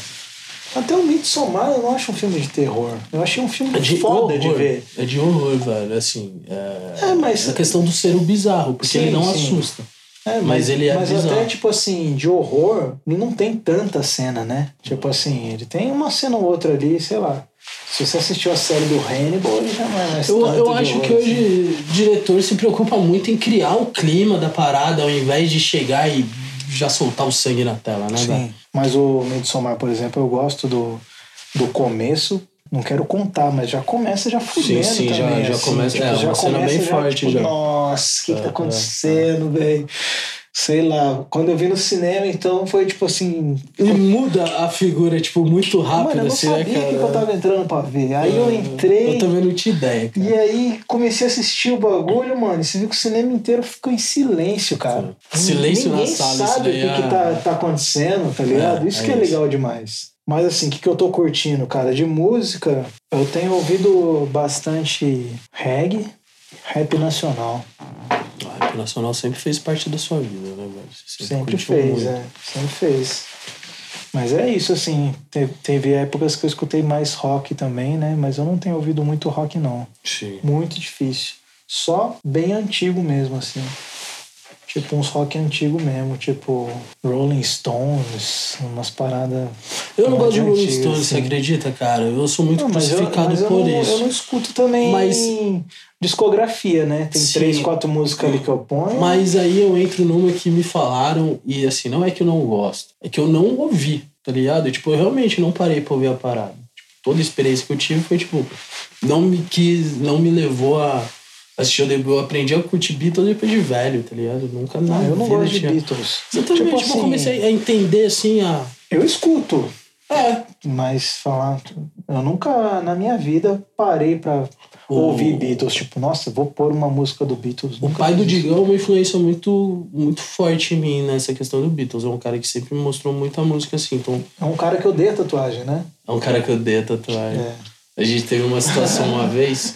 S3: Até o Midsommar eu não acho um filme de terror. Eu achei um filme
S1: É de
S3: foda
S1: horror.
S3: de ver.
S1: É de horror, velho. Assim, é,
S3: É, mas-
S1: a questão do ser o bizarro, porque
S3: Sim,
S1: ele não
S3: sim.
S1: assusta.
S3: É,
S1: Mas ele é
S3: Mas
S1: bizarro.
S3: até, tipo assim, de horror, não tem tanta cena, né? Tipo assim, ele tem uma cena ou outra ali, sei lá. Se você assistiu a série do Hannibal, ele já não é mais
S1: Eu, eu acho
S3: horror,
S1: que
S3: assim.
S1: hoje o diretor se preocupa muito em criar o clima da parada ao invés de chegar e já soltar o sangue na tela, né?
S3: Sim. Mas o Midsommar, por exemplo, eu gosto do, do começo. Não quero contar, mas já começa já fudendo
S1: sim, já-
S3: também.
S1: já
S3: assim,
S1: começa- é, uma cena bem forte
S3: tipo,
S1: já.
S3: Nossa, o que, que
S1: É,
S3: tá acontecendo, velho? Sei lá, quando eu vi no cinema, então foi tipo assim.
S1: E muda a figura, tipo, muito rápido,
S3: Mano, eu não
S1: assim, né,
S3: sabia o
S1: cara?
S3: que, eu tava entrando pra ver. Aí eu entrei.
S1: Eu também não tinha ideia, cara.
S3: E aí comecei a assistir o bagulho, mano. E você viu que o cinema inteiro ficou em silêncio, cara.
S1: Silêncio na
S3: Ninguém
S1: sala, isso
S3: sabe o
S1: daí
S3: que,
S1: é-
S3: que tá, tá acontecendo, tá ligado?
S1: É,
S3: isso
S1: é
S3: que é
S1: isso.
S3: legal demais. Mas assim, o que, que eu tô curtindo, cara? De música, eu tenho ouvido bastante reggae, rap nacional.
S1: O rap nacional sempre fez parte da sua vida, né, velho? Você
S3: Sempre
S1: curtiu
S3: fez,
S1: muito.
S3: é. Sempre fez. Mas é isso, assim. Teve, teve épocas que eu escutei mais rock também, né? Mas eu não tenho ouvido muito rock, não.
S1: Sim.
S3: Muito difícil. Só bem antigo mesmo, assim. Tipo uns rock antigo mesmo, tipo Rolling Stones, umas paradas.
S1: Eu não gosto de Rolling Stones, você
S3: assim.
S1: acredita, cara? Eu sou muito
S3: Não, eu,
S1: crucificado
S3: eu
S1: por
S3: não,
S1: isso.
S3: eu não escuto também
S1: Mas-
S3: discografia, né? Tem
S1: Sim.
S3: três, quatro músicas ali que eu ponho.
S1: Mas aí eu entro numa que me falaram, e assim, não é que eu não gosto, é que eu não ouvi, tá ligado? Tipo, eu realmente não parei pra ouvir a parada. Tipo, toda a experiência que eu tive foi, tipo, não me quis, não me levou a assistir o debut. Eu aprendi a curtir Beatles depois de velho, tá ligado? Nunca na
S3: Ah, eu não gosto de
S1: tinha-
S3: Beatles.
S1: Exatamente,
S3: Tipo
S1: tipo, eu
S3: assim-
S1: comecei a entender, assim, a...
S3: Eu escuto,
S1: É,
S3: mas falar. Eu nunca na minha vida parei pra
S1: O-
S3: ouvir Beatles. Tipo, nossa, vou pôr uma música do Beatles.
S1: O pai do. Digão é uma influência muito, muito forte em mim nessa questão do Beatles. É um cara que sempre me mostrou muita música assim. Então,
S3: É um cara que odeia tatuagem, né?
S1: é um cara que eu dei a tatuagem.
S3: É.
S1: A gente teve uma situação uma vez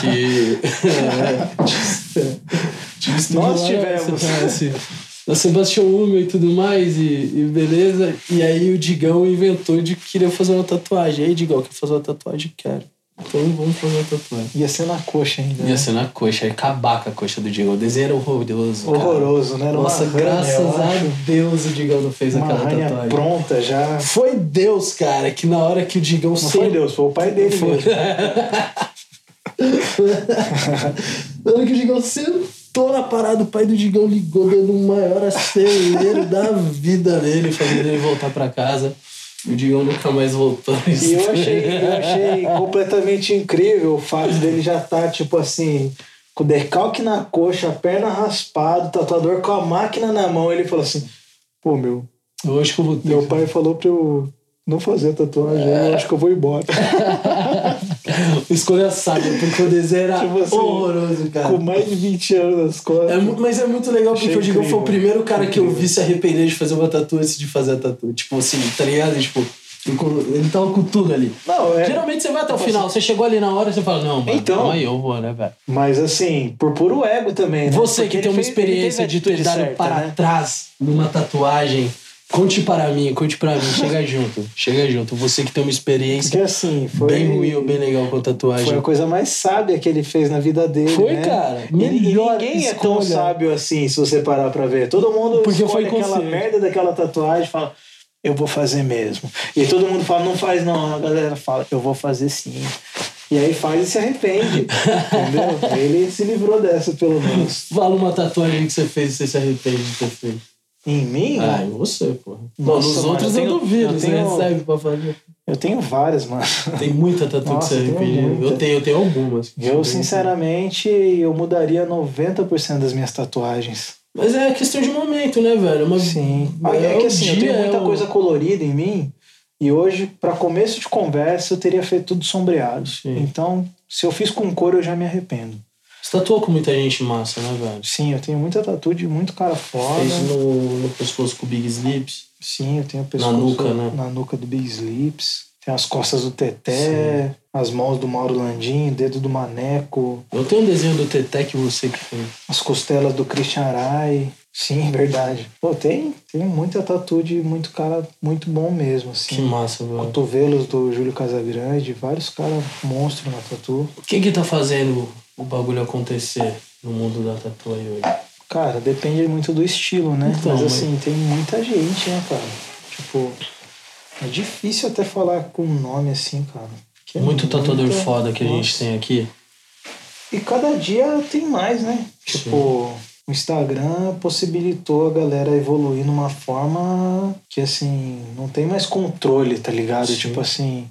S1: que.
S3: Nós
S1: lá,
S3: tivemos.
S1: né, assim, Na Sebastião Hummel e tudo mais, e, e beleza. E aí o Digão inventou de que queria fazer uma tatuagem. Aí, Digão, quer fazer uma tatuagem? Quero. Então vamos fazer uma tatuagem.
S3: Ia ser na coxa ainda. né?
S1: Ia ser na coxa, aí acabar com a coxa do Digão. O desenho era horroroso. cara.
S3: Horroroso, né? Era
S1: Nossa, graças a. Deus o Digão não fez
S3: Uma
S1: aquela tatuagem.
S3: pronta já.
S1: Foi Deus, cara, que na hora que o Digão
S3: Não foi Deus, foi o pai dele
S1: Foi. Na hora que o Digão sentou na parada, o pai do Digão ligou dando o maior acelero da vida dele, fazendo ele voltar pra casa. O Digão nunca mais voltou.
S3: E eu achei, eu achei completamente incrível o fato dele já estar, tipo assim, com o decalque na coxa, a perna raspada, o tatuador com a máquina na mão. Ele falou assim: pô, meu,
S1: Eu acho que eu vou ter.
S3: meu pai falou pra eu não fazer tatuagem, eu acho que eu vou embora.
S1: Escolha sábia, porque o desenho era
S3: Tipo assim,
S1: horroroso, cara.
S3: com mais de 20 anos nas costas.
S1: É mas é muito legal porque
S3: Achei
S1: o Digão foi o
S3: incrível.
S1: primeiro cara que eu
S3: Incrível.
S1: vi se arrepender de fazer uma tatu antes de fazer a tatu. Tipo assim, tá ligado? Tipo, ele tava com tudo ali.
S3: Não, é.
S1: Geralmente você vai até o final, você chegou ali na hora e você fala, não, mano,
S3: Então.
S1: aí, eu vou, né, velho?
S3: Mas assim, por puro ego também, né?
S1: Você
S3: Porque
S1: que tem uma
S3: fez-
S1: experiência de ter dado
S3: certa,
S1: para
S3: né?
S1: trás numa tatuagem, conte para mim, conte para mim, chega junto, chega junto. Você que tem uma experiência
S3: Porque assim, foi.
S1: bem ruim ou bem legal com a
S3: Foi
S1: tatuagem.
S3: a coisa mais sábia que ele fez na vida dele.
S1: Foi,
S3: né?
S1: cara. Melhor
S3: ninguém é tão sábio assim, se você parar pra ver. Todo mundo
S1: Porque foi
S3: aquela
S1: consciente.
S3: merda daquela tatuagem fala, eu vou fazer mesmo. E todo mundo fala, não faz não. A galera fala, eu vou fazer sim. E aí faz e se arrepende. entendeu? Ele se livrou dessa, pelo menos.
S1: Fala uma tatuagem que você fez e você se arrepende de ter feito.
S3: Em mim,
S1: Ah, em você, porra. Bom,
S3: Nossa,
S1: nos
S3: mano,
S1: outros
S3: eu
S1: eu,
S3: tenho-
S1: duvido,
S3: eu
S1: você
S3: tenho-
S1: recebe pra fazer.
S3: eu tenho várias, mano.
S1: Tem muita tatu
S3: Nossa,
S1: que você
S3: eu
S1: arrepende. Eu tenho, eu tenho algumas.
S3: Eu, sinceramente, eu mudaria 90% das minhas tatuagens.
S1: Mas é questão de momento, né, velho? Uma...
S3: Sim.
S1: É
S3: É que assim, eu tenho muita
S1: é o-
S3: coisa colorida em mim. E hoje, para começo de conversa, eu teria feito tudo sombreado.
S1: Sim.
S3: Então, se eu fiz com cor, eu já me arrependo.
S1: Você tatuou com muita gente massa, né, velho?
S3: Sim, eu tenho muita tatu de muito cara foda.
S1: Fez no, no pescoço com o Big Slips.
S3: Sim, eu tenho o pescoço
S1: nuca, né?
S3: na nuca do Big Slips. Tem as costas do Teté, as mãos do Mauro Landim, dedo do Maneco,
S1: Eu tenho um desenho do Teté que você que fez.
S3: as costelas do Christian Arai. Sim, verdade. Pô, tem, tem muita tatu de muito cara muito bom mesmo, assim.
S1: Que massa, velho.
S3: Cotovelos do Júlio Casagrande, vários caras monstros na tatu.
S1: O que que tá fazendo o bagulho acontecer no mundo da tatu aí hoje?
S3: Cara, depende muito do estilo, né?
S1: Então,
S3: mas
S1: mas-
S3: assim, tem muita gente, né, cara? Tipo, é difícil até falar com nome assim, cara. é
S1: Muito tatuador
S3: muita-
S1: foda que a gente
S3: Nossa.
S1: tem aqui.
S3: E cada dia tem mais, né? Tipo, o Instagram possibilitou a galera evoluir numa forma que, assim, não tem mais controle, tá ligado?
S1: Sim.
S3: Tipo assim,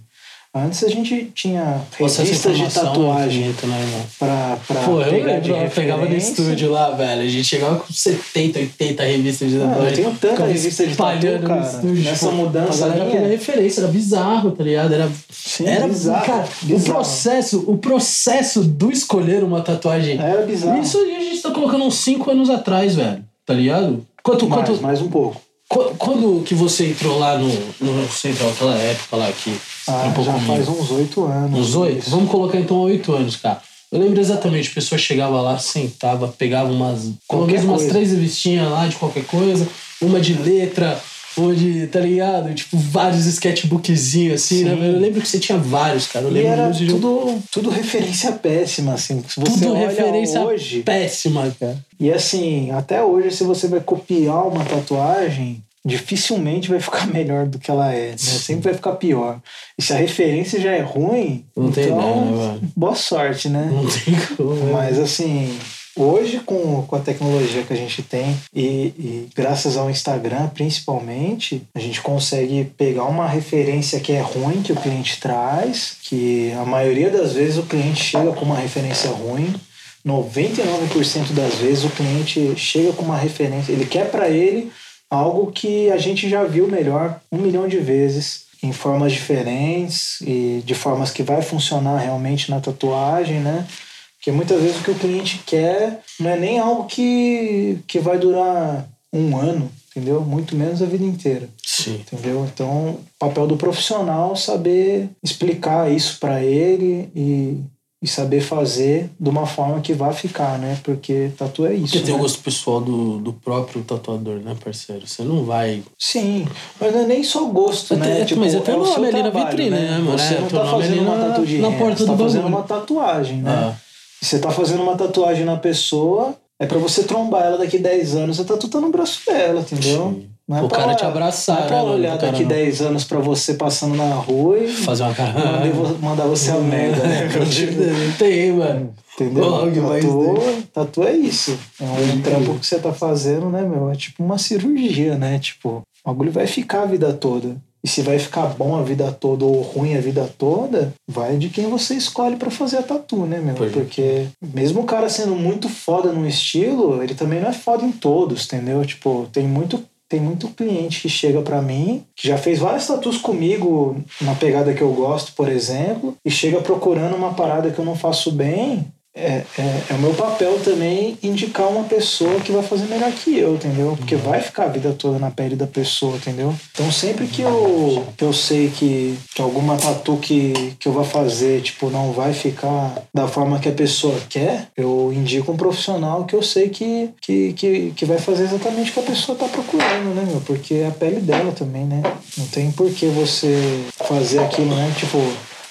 S3: Antes a gente tinha revistas de
S1: é
S3: tatuagem
S1: né,
S3: pra, pra
S1: Pô, eu
S3: pegar
S1: lembro, eu pegava no estúdio lá, velho. A gente chegava com 70, 80 revistas de
S3: Ah,
S1: tatuagem.
S3: eu tenho tanta revista de tatu,
S1: espalhando no
S3: cara.
S1: estúdio,
S3: Nessa
S1: tipo,
S3: mudança
S1: A galera
S3: minha.
S1: pegou referência, era bizarro, tá ligado? Era,
S3: Sim,
S1: era
S3: bizarro,
S1: cara, o
S3: bizarro.
S1: processo, o processo do escolher uma tatuagem.
S3: Era bizarro.
S1: Isso a gente tá colocando uns 5 anos atrás, velho. Tá ligado? Quanto,
S3: mais,
S1: quanto,
S3: mais um pouco.
S1: Qu- Quando que você entrou lá no, no Central, aquela época lá que
S3: Ah,
S1: trampou
S3: já
S1: comigo?
S3: faz uns oito anos.
S1: Uns oito? Vamos colocar então oito anos, cara. Eu lembro exatamente, a pessoa chegava lá, sentava, pegava umas. Pelo menos umas três revistinhas lá de qualquer coisa, uma de letra, uma de, tá ligado? Tipo, vários sketchbookzinhos assim, né?
S3: Sim.
S1: velho? Eu lembro que você tinha vários, cara. Eu
S3: E
S1: lembro
S3: era
S1: muito de
S3: tudo, tudo referência péssima, assim. Se você
S1: tudo
S3: olha
S1: referência
S3: hoje.
S1: péssima, cara.
S3: E assim, até hoje, se você vai copiar uma tatuagem, dificilmente vai ficar melhor do que ela é, né? Sempre vai ficar pior. E se a referência já é ruim,
S1: Não tem
S3: então,
S1: ideia, né,
S3: boa sorte, né?
S1: Não tem como. né?
S3: Mas assim, hoje com, com a tecnologia que a gente tem e, e graças ao Instagram principalmente, a gente consegue pegar uma referência que é ruim que o cliente traz, que a maioria das vezes o cliente chega com uma referência ruim. 99% das vezes o cliente chega com uma referência, ele quer para ele algo que a gente já viu melhor um milhão de vezes em formas diferentes e de formas que vai funcionar realmente na tatuagem, né? Porque muitas vezes o que o cliente quer não é nem algo que, que vai durar um ano, entendeu? Muito menos a vida inteira,
S1: Sim.
S3: entendeu? Então, o papel do profissional é saber explicar isso para ele e, e saber fazer de uma forma que vá ficar, né? Porque tatu é isso.
S1: Porque tem o
S3: né?
S1: gosto pessoal do, do próprio tatuador, né, parceiro? Você não vai.
S3: Sim, mas não é nem só gosto,
S1: Mas
S3: né? tipo,
S1: mas é teu
S3: o
S1: nome ali na
S3: trabalho,
S1: vitrine, né, mano?
S3: Você
S1: É,
S3: não tá fazendo uma
S1: na-
S3: tatu de
S1: na porta
S3: você
S1: do
S3: tá fazendo
S1: bagulho.
S3: uma tatuagem, né?
S1: Ah,
S3: Você tá fazendo uma tatuagem na pessoa, é pra você trombar ela daqui 10 anos, tatu tá no braço dela, entendeu?
S1: Sim.
S3: Não é
S1: O
S3: pra
S1: cara te abraçar,
S3: Não é pra
S1: né,
S3: ela
S1: mano?
S3: olhar
S1: O
S3: daqui
S1: não-
S3: 10 anos pra você passando na rua e
S1: fazer uma cara.
S3: mandar mandar você a merda, né?
S1: Não tem, mano.
S3: Entendeu?
S1: Logo,
S3: Tatu, tatu é isso. É um trampo que você tá fazendo, né, meu? É tipo uma cirurgia, né? Tipo, o bagulho vai ficar a vida toda. E se vai ficar bom a vida toda ou ruim a vida toda, vai de quem você escolhe pra fazer a tatu, né, meu?
S1: Pode.
S3: Porque mesmo o cara sendo muito foda num estilo, ele também não é foda em todos, entendeu? Tipo, tem muito tem muito cliente que chega pra mim, que já fez várias tatus comigo na pegada que eu gosto, por exemplo, e chega procurando uma parada que eu não faço bem. É, é, é o meu papel também indicar uma pessoa que vai fazer melhor que eu, entendeu? Porque vai ficar a vida toda na pele da pessoa, entendeu? Então sempre que eu, que eu sei que, que alguma tatu que, que eu vou fazer, tipo, não vai ficar da forma que a pessoa quer, eu indico um profissional que eu sei que, que, que, que vai fazer exatamente o que a pessoa tá procurando, né, meu? Porque é a pele dela também, né? Não tem por que você fazer aquilo, né? Tipo,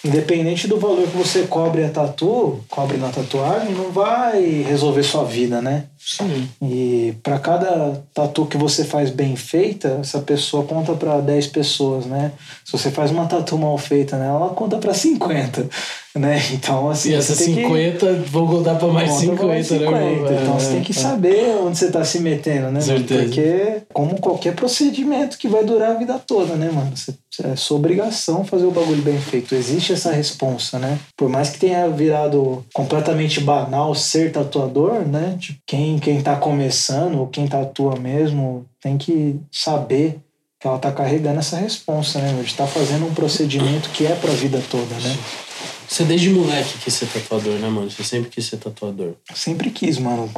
S3: Independente do valor que você cobre a tatu, cobre na tatuagem, não vai resolver sua vida, né?
S1: Sim.
S3: E para cada tatu que você faz bem feita, essa pessoa conta para 10 pessoas, né? Se você faz uma tatu mal feita nela, ela conta para 50, né? Então, assim,
S1: E essas
S3: você tem que
S1: 50 vão contar pra mais
S3: Conta
S1: 50,
S3: pra mais
S1: né, irmão?
S3: Então
S1: É,
S3: você tem que
S1: é.
S3: saber onde você tá se metendo, né?
S1: Certeza.
S3: Porque, como qualquer procedimento que vai durar a vida toda, né, mano? Você, é sua obrigação fazer o bagulho bem feito. Existe essa responsa, né? Por mais que tenha virado completamente banal ser tatuador, né? Tipo, quem, quem tá começando ou quem tatua mesmo tem que saber que ela tá carregando essa responsa, né? De estar fazendo um procedimento que é pra vida toda, né?
S1: Você desde moleque quis ser tatuador, né, mano? Você sempre quis ser tatuador.
S3: Sempre quis, mano.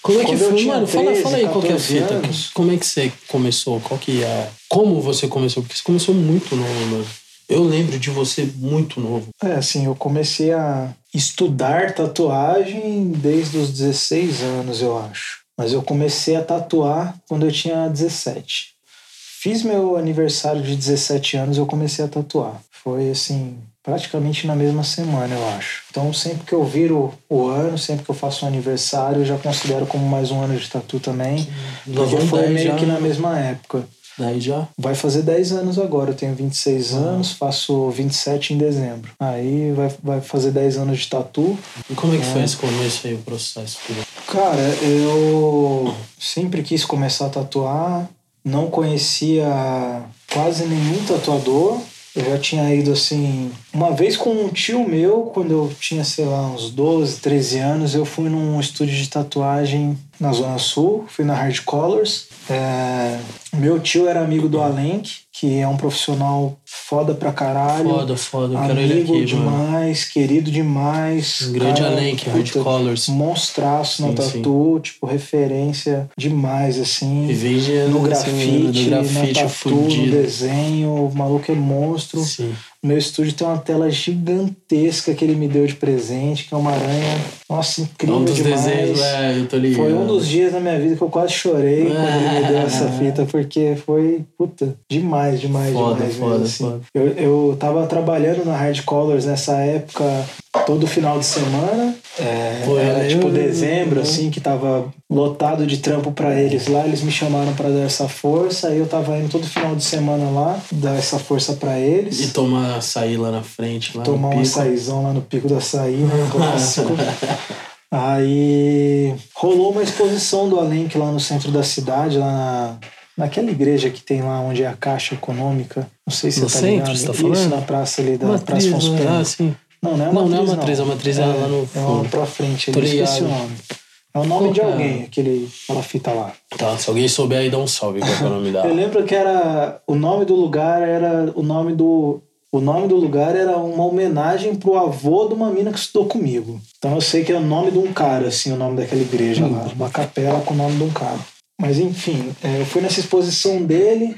S1: Como é que
S3: Quando
S1: foi, mano? Fala,
S3: 13,
S1: fala aí qual que é a
S3: 14
S1: fita.
S3: anos.
S1: Como é que você começou? Qual que é. Como você começou? Porque você começou muito novo, mano. Eu lembro de você muito novo.
S3: É, assim, eu comecei a estudar tatuagem desde os 16 anos, eu acho. Mas eu comecei a tatuar quando eu tinha 17. Fiz meu aniversário de 17 anos, eu comecei a tatuar. Foi assim, praticamente na mesma semana, eu acho. Então, sempre que eu viro o ano, sempre que eu faço um aniversário, eu já considero como mais um ano de tatu também. Porque foi
S1: 10
S3: meio
S1: já,
S3: que na
S1: né?
S3: mesma época.
S1: Daí já.
S3: Vai fazer 10 anos agora, eu tenho 26 anos, faço 27 em dezembro. Aí vai, vai fazer 10 anos de tatu.
S1: E como é que
S3: É.
S1: foi esse começo aí, o processo?
S3: Cara, eu sempre quis começar a tatuar, não conhecia quase nenhum tatuador, Eu já tinha ido assim, uma vez com um tio meu, quando eu tinha, sei lá, uns 12, 13 anos, eu fui num estúdio de tatuagem na Zona Sul, fui na Hard Colors. É, meu tio era amigo do Alenk, que é um profissional foda pra caralho.
S1: Foda, foda. Eu
S3: amigo
S1: quero ele aqui,
S3: demais,
S1: mano.
S3: querido demais.
S1: Um grande
S3: cara,
S1: Alenk, Hard Colors.
S3: Monstraço no tatu, tipo, referência demais, assim.
S1: E vende
S3: No
S1: assim,
S3: grafite,
S1: no grafite
S3: na tatu, no desenho, o maluco é monstro.
S1: Sim.
S3: Meu estúdio tem uma tela gigantesca que ele me deu de presente, que é uma aranha. Nossa,
S1: É
S3: incrível
S1: um dos
S3: demais.
S1: desenhos, é, eu tô ligado.
S3: Foi um dos dias da minha vida que eu quase chorei quando ele me deu essa fita, porque foi, puta, demais, demais,
S1: Foda,
S3: demais
S1: foda,
S3: mesmo, assim.
S1: foda.
S3: Eu, eu tava trabalhando na Hard Colors nessa época, todo final de semana. É,
S1: eu
S3: era tipo dezembro, assim, que tava lotado de trampo pra eles lá. Eles me chamaram pra dar essa força. Aí eu tava indo todo final de semana lá, dar essa força pra eles.
S1: E tomar açaí lá na frente, lá
S3: tomar um açaizão lá no Pico do Açaí, né? Clássico. Aí rolou uma exposição do Alenque lá no centro da cidade, lá na, naquela igreja que tem lá onde é a Caixa Econômica. Não sei se
S1: No
S3: você tá
S1: centro,
S3: ligado.
S1: você tá
S3: Isso, na praça ali da
S1: Matriz,
S3: Praça Afonso
S1: né? Ah, sim.
S3: Não, não é a
S1: Não,
S3: matriz.
S1: não é a matriz, a matriz é lá no
S3: É uma pra frente, ali, esqueci o nome. É o nome
S1: Qual
S3: de
S1: é?
S3: alguém, aquele, aquela fita lá.
S1: Tá, se alguém souber aí, dá um salve, qual é o nome da...
S3: Eu lembro que era o nome do lugar era o nome do o nome do lugar era uma homenagem pro avô de uma mina que estudou comigo. Então eu sei que é o nome de um cara, assim, o nome daquela igreja lá, uma capela com o nome de um cara. Mas enfim, é, eu fui nessa exposição dele,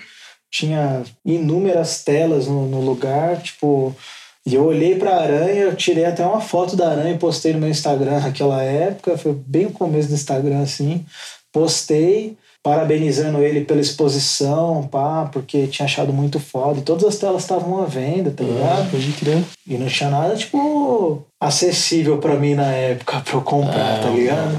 S3: tinha inúmeras telas no, no lugar, tipo, e eu olhei pra aranha, eu tirei até uma foto da aranha e postei no meu Instagram naquela época, foi bem o começo do Instagram, assim. Postei, parabenizando ele pela exposição, pá, porque tinha achado muito foda. E todas as telas estavam à venda, tá
S1: Ah,
S3: ligado?
S1: pode crer.
S3: E não tinha nada, tipo, acessível pra mim na época pra eu comprar,
S1: Ah,
S3: tá ligado?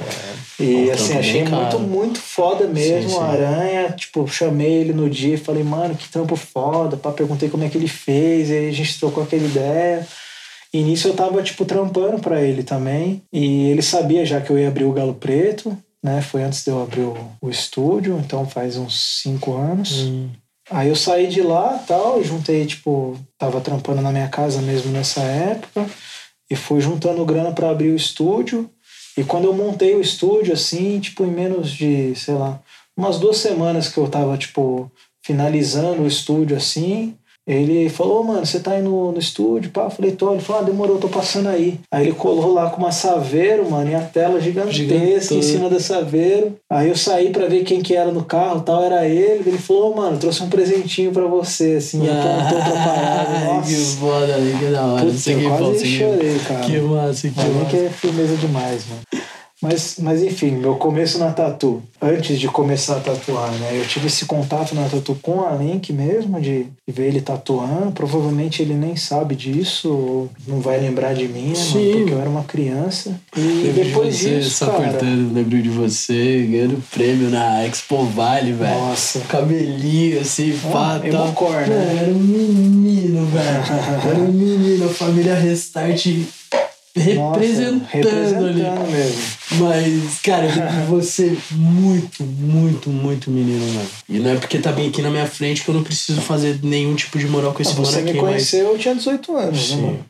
S3: E
S1: um
S3: assim, achei muito, muito foda mesmo
S1: Sim, sim.
S3: a aranha. Tipo, chamei ele no dia e falei, mano, que trampo foda. Pá, perguntei como é que ele fez, e aí a gente trocou aquela ideia. E nisso eu tava, tipo, trampando pra ele também. E ele sabia já que eu ia abrir o Galo Preto, né? Foi antes de eu abrir o, o estúdio, então faz uns cinco anos.
S1: Hum.
S3: Aí eu saí de lá tal, juntei, tipo, tava trampando na minha casa mesmo nessa época, e fui juntando grana para abrir o estúdio. E quando eu montei o estúdio, assim, tipo, em menos de, sei lá, umas duas semanas que eu tava, tipo, finalizando o estúdio, assim, ele falou, "Ô, mano, você tá aí no, no estúdio? Pá, eu falei, tô. Ele falou, ah, demorou, tô passando aí. Aí ele colou lá com uma saveiro, mano, e a tela gigantesca
S1: Gigantesca.
S3: em cima da saveiro. Aí eu saí pra ver quem que era no carro tal, era ele. Ele falou, "Ô, mano, trouxe um presentinho pra você, assim, e apontou pra parada. Nossa,
S1: que foda, ali, que da hora. Aqui,
S3: eu
S1: pô,
S3: quase chorei, cara.
S1: Que massa, que
S3: Pra mim que
S1: massa.
S3: é firmeza demais, mano. Mas, mas enfim, meu começo na tatu. Antes de começar a tatuar, né? Eu tive esse contato na tatu com a Link mesmo, de, ver ele tatuando. Provavelmente ele nem sabe disso, ou não vai lembrar de mim, né?
S1: Sim.
S3: Porque eu era uma criança. E
S1: Lembro
S3: depois
S1: de você,
S3: disso,
S1: só
S3: cara...
S1: cortando, lembro de você ganhando prêmio na Expo Vale, velho.
S3: Nossa.
S1: Cabelinho assim,
S3: Ah,
S1: pá, tá.
S3: Emocor, né?
S1: Era um menino, velho. Era um menino, a família Restart
S3: Nossa,
S1: representando, ali.
S3: representando mesmo.
S1: Mas, cara, você muito, muito, muito menino, mano. E não é porque tá bem aqui na minha frente que eu não preciso fazer nenhum tipo de moral com esse
S3: Ah, Você me conheceu, eu tinha 18 anos,
S1: mas.
S3: né,
S1: Sim.
S3: mano?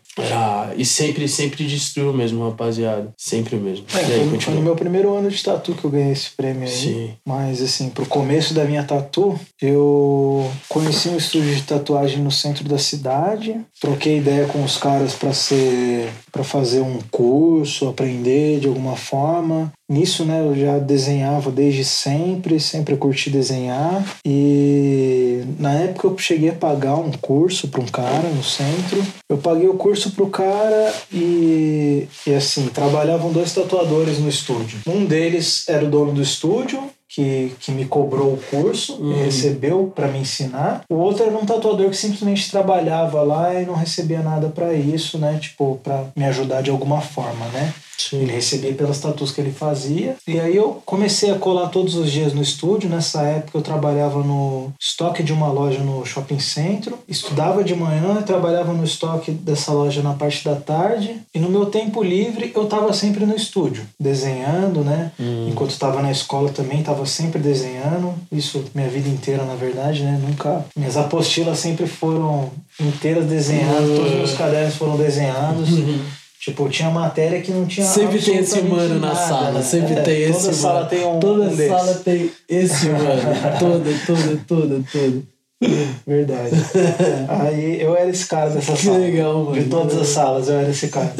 S1: E sempre, sempre destruiu mesmo, rapaziada. Sempre mesmo.
S3: É,
S1: aí,
S3: foi, foi no meu primeiro ano de tatu que eu ganhei esse prêmio aí.
S1: Sim.
S3: Mas, assim, pro começo da minha tatu, eu conheci um estúdio de tatuagem no centro da cidade. Troquei ideia com os caras para ser para fazer um curso, aprender de alguma forma. Nisso, né, eu já desenhava desde sempre, sempre curti desenhar. E na época eu cheguei a pagar um curso para um cara no centro. Eu paguei o curso pro cara e, e assim, trabalhavam dois tatuadores no estúdio. Um deles era o dono do estúdio, que, que me cobrou o curso
S1: Uhum.
S3: e recebeu para me ensinar. O outro era um tatuador que simplesmente trabalhava lá e não recebia nada para isso, né? Tipo, para me ajudar de alguma forma, né? Ele
S1: Sim.
S3: recebia pelas tatus que ele fazia. E aí eu comecei a colar todos os dias no estúdio. Nessa época eu trabalhava no estoque de uma loja no shopping centro. Estudava de manhã e trabalhava no estoque dessa loja na parte da tarde. E no meu tempo livre eu estava sempre no estúdio, desenhando, né?
S1: Hum.
S3: Enquanto estava na escola também estava tava sempre desenhando, isso minha vida inteira, na verdade, né? Nunca. Minhas apostilas sempre foram inteiras desenhadas, todos os meus cadernos foram desenhados. Tipo, tinha matéria que não tinha
S1: Sempre tem esse humano na
S3: nada,
S1: sala,
S3: né?
S1: sempre
S3: É,
S1: tem esse
S3: Toda
S1: humano.
S3: sala tem um,
S1: Toda
S3: um
S1: sala tem esse humano. toda, toda, toda, toda.
S3: Verdade. Aí eu era esse cara dessa
S1: Que
S3: sala.
S1: legal, mano.
S3: De todas as salas, eu era esse cara.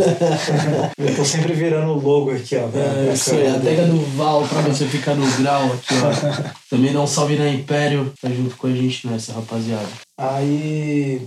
S3: eu tô sempre virando o logo aqui, ó.
S1: É, isso aí, a adega do Val pra você ficar no grau aqui, ó. Também dá um salve na Império, tá junto com a gente nessa, rapaziada.
S3: Aí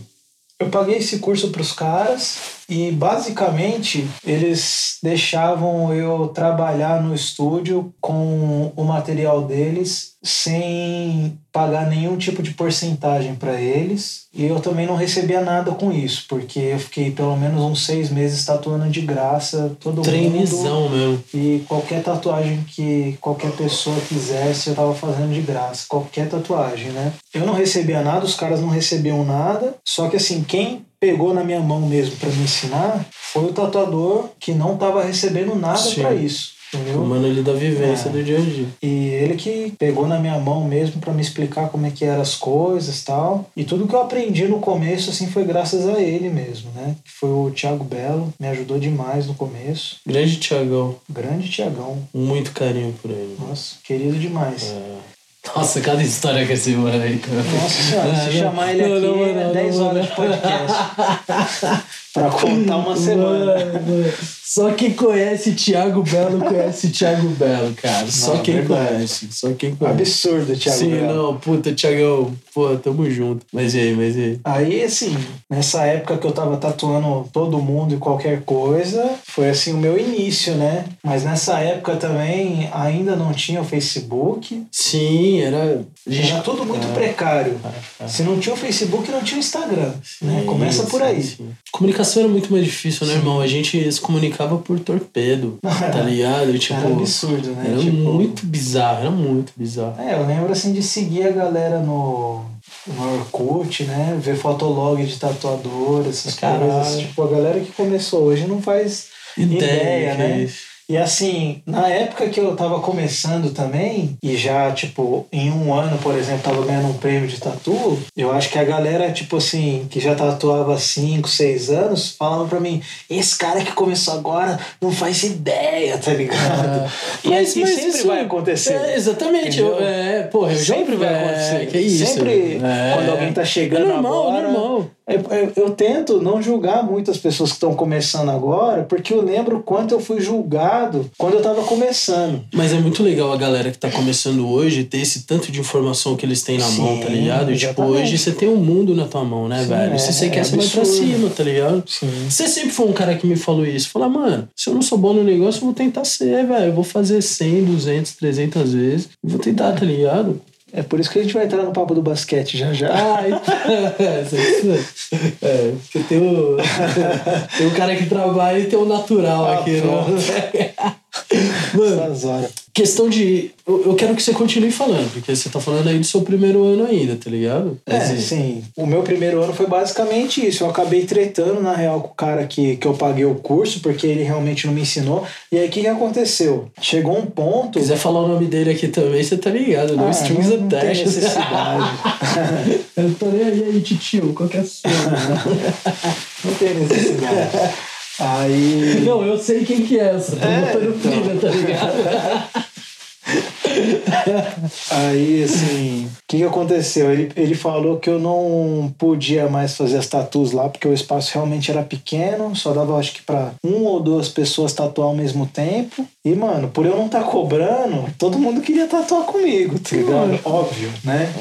S3: eu paguei esse curso pros caras e basicamente eles deixavam eu trabalhar no estúdio com o material deles sem pagar nenhum tipo de porcentagem para eles e eu também não recebia nada com isso porque eu fiquei pelo menos uns seis meses tatuando de graça todo mundo
S1: Treinizão mesmo.
S3: e qualquer tatuagem que qualquer pessoa quisesse, eu tava fazendo de graça. Qualquer tatuagem, né? Eu não recebia nada, os caras não recebiam nada. Só que assim, quem pegou na minha mão mesmo para me ensinar foi o tatuador que não tava recebendo nada para isso. Entendeu?
S1: O mano ali da vivência
S3: É.
S1: do dia a dia.
S3: E ele que pegou na minha mão mesmo para me explicar como é que eram as coisas tal. E tudo que eu aprendi no começo, assim, foi graças a ele mesmo, né? Que foi o Thiago Belo, me ajudou demais no começo.
S1: Grande Tiagão,
S3: Grande Tiagão.
S1: muito carinho por ele.
S3: Nossa, querido demais.
S1: É. Nossa, cada história com esse mano aí, cara.
S3: Nossa senhora, se
S1: Não,
S3: chamar ele
S1: não,
S3: aqui
S1: não,
S3: é
S1: não,
S3: 10
S1: não,
S3: horas
S1: não.
S3: de podcast. pra contar uma semana.
S1: Mano, só quem conhece Thiago Belo conhece Thiago Belo, cara. Só
S3: Não,
S1: quem
S3: verdade.
S1: conhece. Só quem conhece.
S3: Absurdo, Thiago.
S1: Sim,
S3: Belo.
S1: não, puta, Thiagão, pô, tamo junto. Mas e aí, mas e aí?
S3: Aí, assim, nessa época que eu tava tatuando todo mundo e qualquer coisa, foi assim o meu início, né? Mas nessa época também ainda não tinha o Facebook.
S1: Sim, era.
S3: Era tudo muito
S1: É.
S3: precário.
S1: é.
S3: Se não tinha o Facebook, não tinha o Instagram. né? Começa por aí.
S1: sim. Comunicação era muito mais difícil, né,
S3: Sim.
S1: irmão? A gente se comunicava por torpedo, tá ligado? Tipo,
S3: era absurdo, né?
S1: era
S3: Tipo,
S1: muito bizarro, era muito bizarro.
S3: É, eu lembro assim de seguir a galera no, no Orkut, né? Ver fotolog de tatuador, essas
S1: Caralho.
S3: coisas. Tipo, a galera que começou hoje não faz ideia,
S1: que
S3: né?
S1: é isso.
S3: E assim, na época que eu tava começando também, e já, tipo, em um ano, por exemplo, tava ganhando um prêmio de tatu, eu acho que a galera, tipo assim, que já tatuava há 5, 6 anos, falava pra mim, esse cara que começou agora não faz ideia, tá ligado? e
S1: Mas-
S3: assim
S1: mas
S3: sempre
S1: isso-
S3: vai acontecer.
S1: É, exatamente. Eu, é, porra, eu já
S3: Sempre vai
S1: é,
S3: acontecer.
S1: Que isso?
S3: Sempre
S1: É.
S3: quando alguém tá chegando
S1: É normal,
S3: agora.
S1: normal.
S3: Eu, eu, eu tento não julgar muitas pessoas que estão começando agora, porque eu lembro quanto eu fui julgado quando eu tava começando.
S1: Mas é muito legal a galera que tá começando hoje ter esse tanto de informação que eles têm na mão, tá
S3: Sim,
S1: ligado? E, tipo, hoje você tem um mundo na tua mão, né,
S3: Sim,
S1: velho?
S3: é,
S1: se você
S3: é
S1: quer, você vai pra cima, tá ligado?
S3: Sim.
S1: Você sempre foi um cara que me falou isso. Fala, mano, se eu não sou bom no negócio, eu vou tentar ser, velho. Eu vou fazer 100, 200, 300 vezes. Eu vou tentar, tá ligado?
S3: É por isso que a gente vai entrar no papo do basquete já já.
S1: Ah, é, porque tem o, tem o cara que trabalha e tem o natural
S3: Ah,
S1: aqui,
S3: pronto.
S1: né? Mano, questão de. Eu, eu quero que você continue falando, porque você tá falando aí do seu primeiro ano ainda, tá ligado?
S3: É,
S1: Mas,
S3: sim. O meu primeiro ano foi basicamente isso. Eu acabei tretando, na real, com o cara que, que eu paguei o curso, porque ele realmente não me ensinou. E aí, o que, que aconteceu? Chegou um ponto...
S1: Se quiser falar o nome dele aqui também, você tá ligado, não?
S3: Ah,
S1: Strings
S3: não, não tem necessidade.
S1: eu tô nem aí, aí, titio, qual que é a sua?
S3: não tem necessidade. Aí...
S1: Não, eu sei quem que é essa. Tô
S3: É,
S1: botando
S3: então.
S1: pilha, tá ligado?
S3: Aí, assim, o que, que aconteceu? Ele, ele falou que eu não podia mais fazer as tatuas lá, porque o espaço realmente era pequeno, só dava, acho que, pra uma ou duas pessoas tatuar ao mesmo tempo. E, mano, por eu não estar cobrando, todo mundo queria tatuar comigo, tá ligado? Óbvio, né?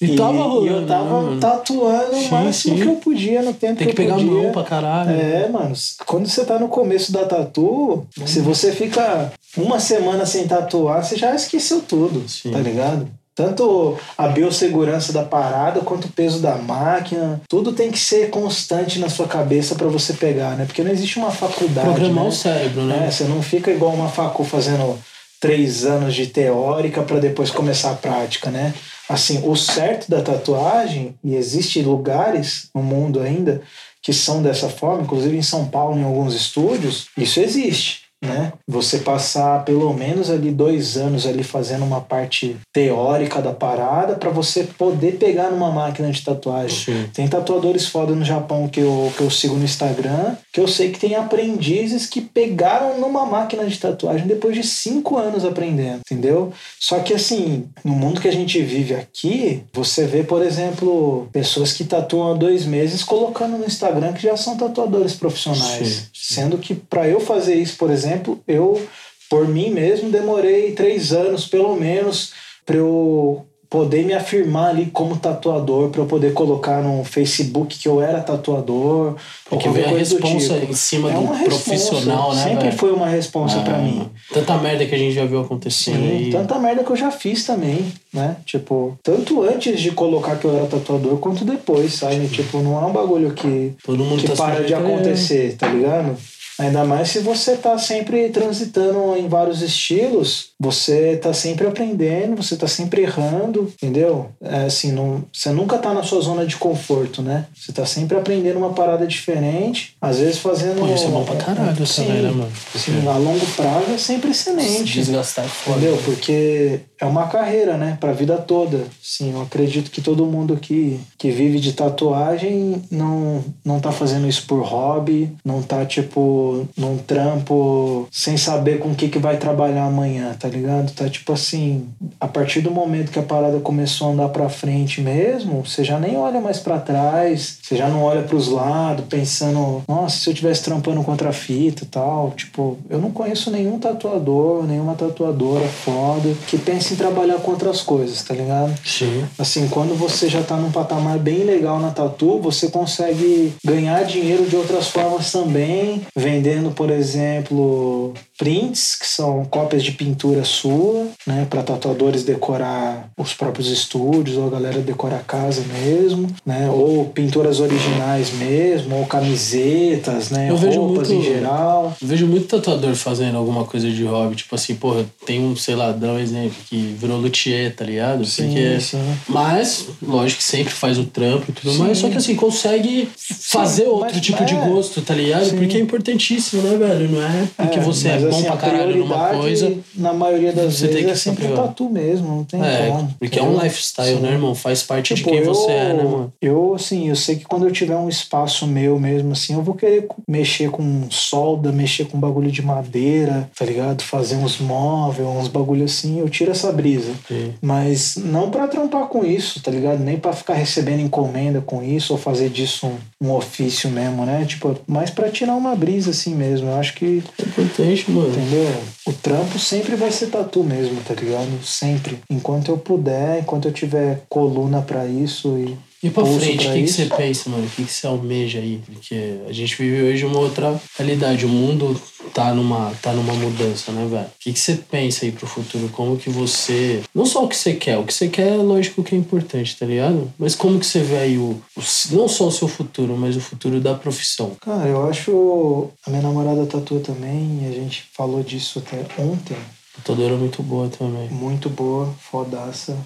S1: E tava rolando,
S3: E eu tava
S1: mano?
S3: tatuando o
S1: Sim,
S3: máximo
S1: sim.
S3: que eu podia no tempo
S1: Tem que
S3: que eu
S1: pegar a
S3: podia.
S1: mão pra caralho.
S3: É, mano, quando você tá no começo da tatu, se você fica uma semana sem tatuar, você já esqueceu tudo,
S1: Sim.
S3: tá ligado? Tanto a biossegurança da parada quanto o peso da máquina, tudo tem que ser constante na sua cabeça pra você pegar, né? Porque não existe uma faculdade.
S1: Programar
S3: né?
S1: o cérebro, né?
S3: É, você não fica igual uma facu fazendo três anos de teórica para depois começar a prática, né? Assim, o certo da tatuagem, e existe lugares no mundo ainda que são dessa forma, inclusive em São Paulo, em alguns estúdios, isso existe. Né? Você passar pelo menos ali dois anos ali fazendo uma parte teórica da parada para você poder pegar numa máquina de tatuagem.
S1: Sim.
S3: Tem tatuadores foda no Japão que eu, que eu sigo no Instagram, que eu sei que tem aprendizes que pegaram numa máquina de tatuagem depois de cinco anos aprendendo, entendeu? Só que assim, no mundo que a gente vive aqui, você vê, por exemplo, pessoas que tatuam há dois meses colocando no Instagram que já são tatuadores profissionais.
S1: Sim.
S3: Sendo que para eu fazer isso, por exemplo, eu, por mim mesmo, demorei três anos, pelo menos, para eu poder me afirmar ali como tatuador, para eu poder colocar no Facebook que eu era tatuador.
S1: Porque
S3: ou
S1: vem a responsa
S3: tipo.
S1: em cima
S3: É
S1: do
S3: responsa,
S1: profissional, né?
S3: Sempre
S1: velho?
S3: foi uma responsa pra
S1: Ah,
S3: mim.
S1: Tanta merda que a gente já viu acontecendo
S3: Sim,
S1: aí.
S3: tanta merda que eu já fiz também, né? Tipo, tanto antes de colocar que eu era tatuador, quanto depois, sabe? Tipo, não é um bagulho que,
S1: Todo mundo
S3: que
S1: tá
S3: para de acontecer, tá ligado? Ainda mais se você tá sempre transitando em vários estilos, você tá sempre aprendendo, você tá sempre errando, entendeu? É assim, não, você nunca tá na sua zona de conforto, né? Você tá sempre aprendendo uma parada diferente, às vezes fazendo.
S1: Pô, isso é bom pra caralho
S3: Sim,
S1: também, né, mano?
S3: Sim, a longo prazo é sempre
S1: Se
S3: excelente.
S1: desgastar é foda.
S3: Entendeu? Porque é uma carreira, né? Pra vida toda. Sim, eu acredito que todo mundo que, que vive de tatuagem não, não tá fazendo isso por hobby, não tá, tipo, num trampo sem saber com o que, que vai trabalhar amanhã, tá ligado? Tá, tipo assim, a partir do momento que a parada começou a andar pra frente mesmo, você já nem olha mais pra trás, você já não olha pros lados, pensando, nossa, se eu tivesse trampando contra a fita e tal. Tipo, eu não conheço nenhum tatuador, nenhuma tatuadora foda que pense em trabalhar com outras coisas, tá ligado?
S1: Sim.
S3: Assim, quando você já tá num patamar bem legal na tatu, você consegue ganhar dinheiro de outras formas também, vendendo, por exemplo, prints, que são cópias de pintura sua, né, para tatuadores decorar os próprios estúdios, ou a galera decorar a casa mesmo, né, ou pinturas originais mesmo, ou camisetas, né,
S1: Eu
S3: roupas
S1: muito-
S3: em geral.
S1: Eu vejo muito tatuador fazendo alguma coisa de hobby. Tipo assim, porra, tem um, sei lá, dá um exemplo, que virou luthier, tá ligado? Porque.
S3: sim.
S1: Mas, lógico que sempre faz o trampo e tudo
S3: Sim.
S1: mais, só que assim, consegue fazer outro tipo de
S3: é.
S1: gosto, tá ligado?
S3: Sim.
S1: Porque é importantíssimo, né, velho? Não é porque
S3: É,
S1: você é bom
S3: assim,
S1: pra caralho numa coisa.
S3: Na maioria das
S1: você tem
S3: vezes
S1: que
S3: é sempre
S1: saber.
S3: tatu mesmo, não tem
S1: É,
S3: como.
S1: porque é um lifestyle,
S3: Sim.
S1: né, irmão? Faz parte
S3: Tipo,
S1: de quem
S3: eu,
S1: você é, né, mano?
S3: Eu, assim, eu sei que quando eu tiver um espaço meu mesmo, assim, eu vou querer mexer com solda, mexer com bagulho de madeira, tá ligado? Fazer uns móveis, uns bagulho assim, eu tiro essa brisa.
S1: Sim.
S3: Mas não pra trampar com isso, tá ligado? Nem pra ficar recebendo encomenda com isso ou fazer disso um, um ofício mesmo, né? Tipo, mais pra tirar uma brisa assim mesmo. Eu acho que
S1: É importante, mano.
S3: Entendeu? O trampo sempre vai ser tatu mesmo, tá ligado? Sempre. Enquanto eu puder, enquanto eu tiver coluna pra isso e.
S1: E pra frente, o que, que você pensa, mano? O que, que você almeja aí? Porque a gente vive hoje uma outra realidade. O mundo tá numa, tá numa mudança, né, velho? O que, que você pensa aí pro futuro? Como que você. Não só o que você quer, o que você quer é lógico que é importante, tá ligado? Mas como que você vê aí o, o- não só o seu futuro, mas o futuro da profissão?
S3: Cara, eu acho. A minha namorada tatua também, e a gente falou disso até ontem.
S1: A tatuadora é muito boa também.
S3: Muito boa, fodaça.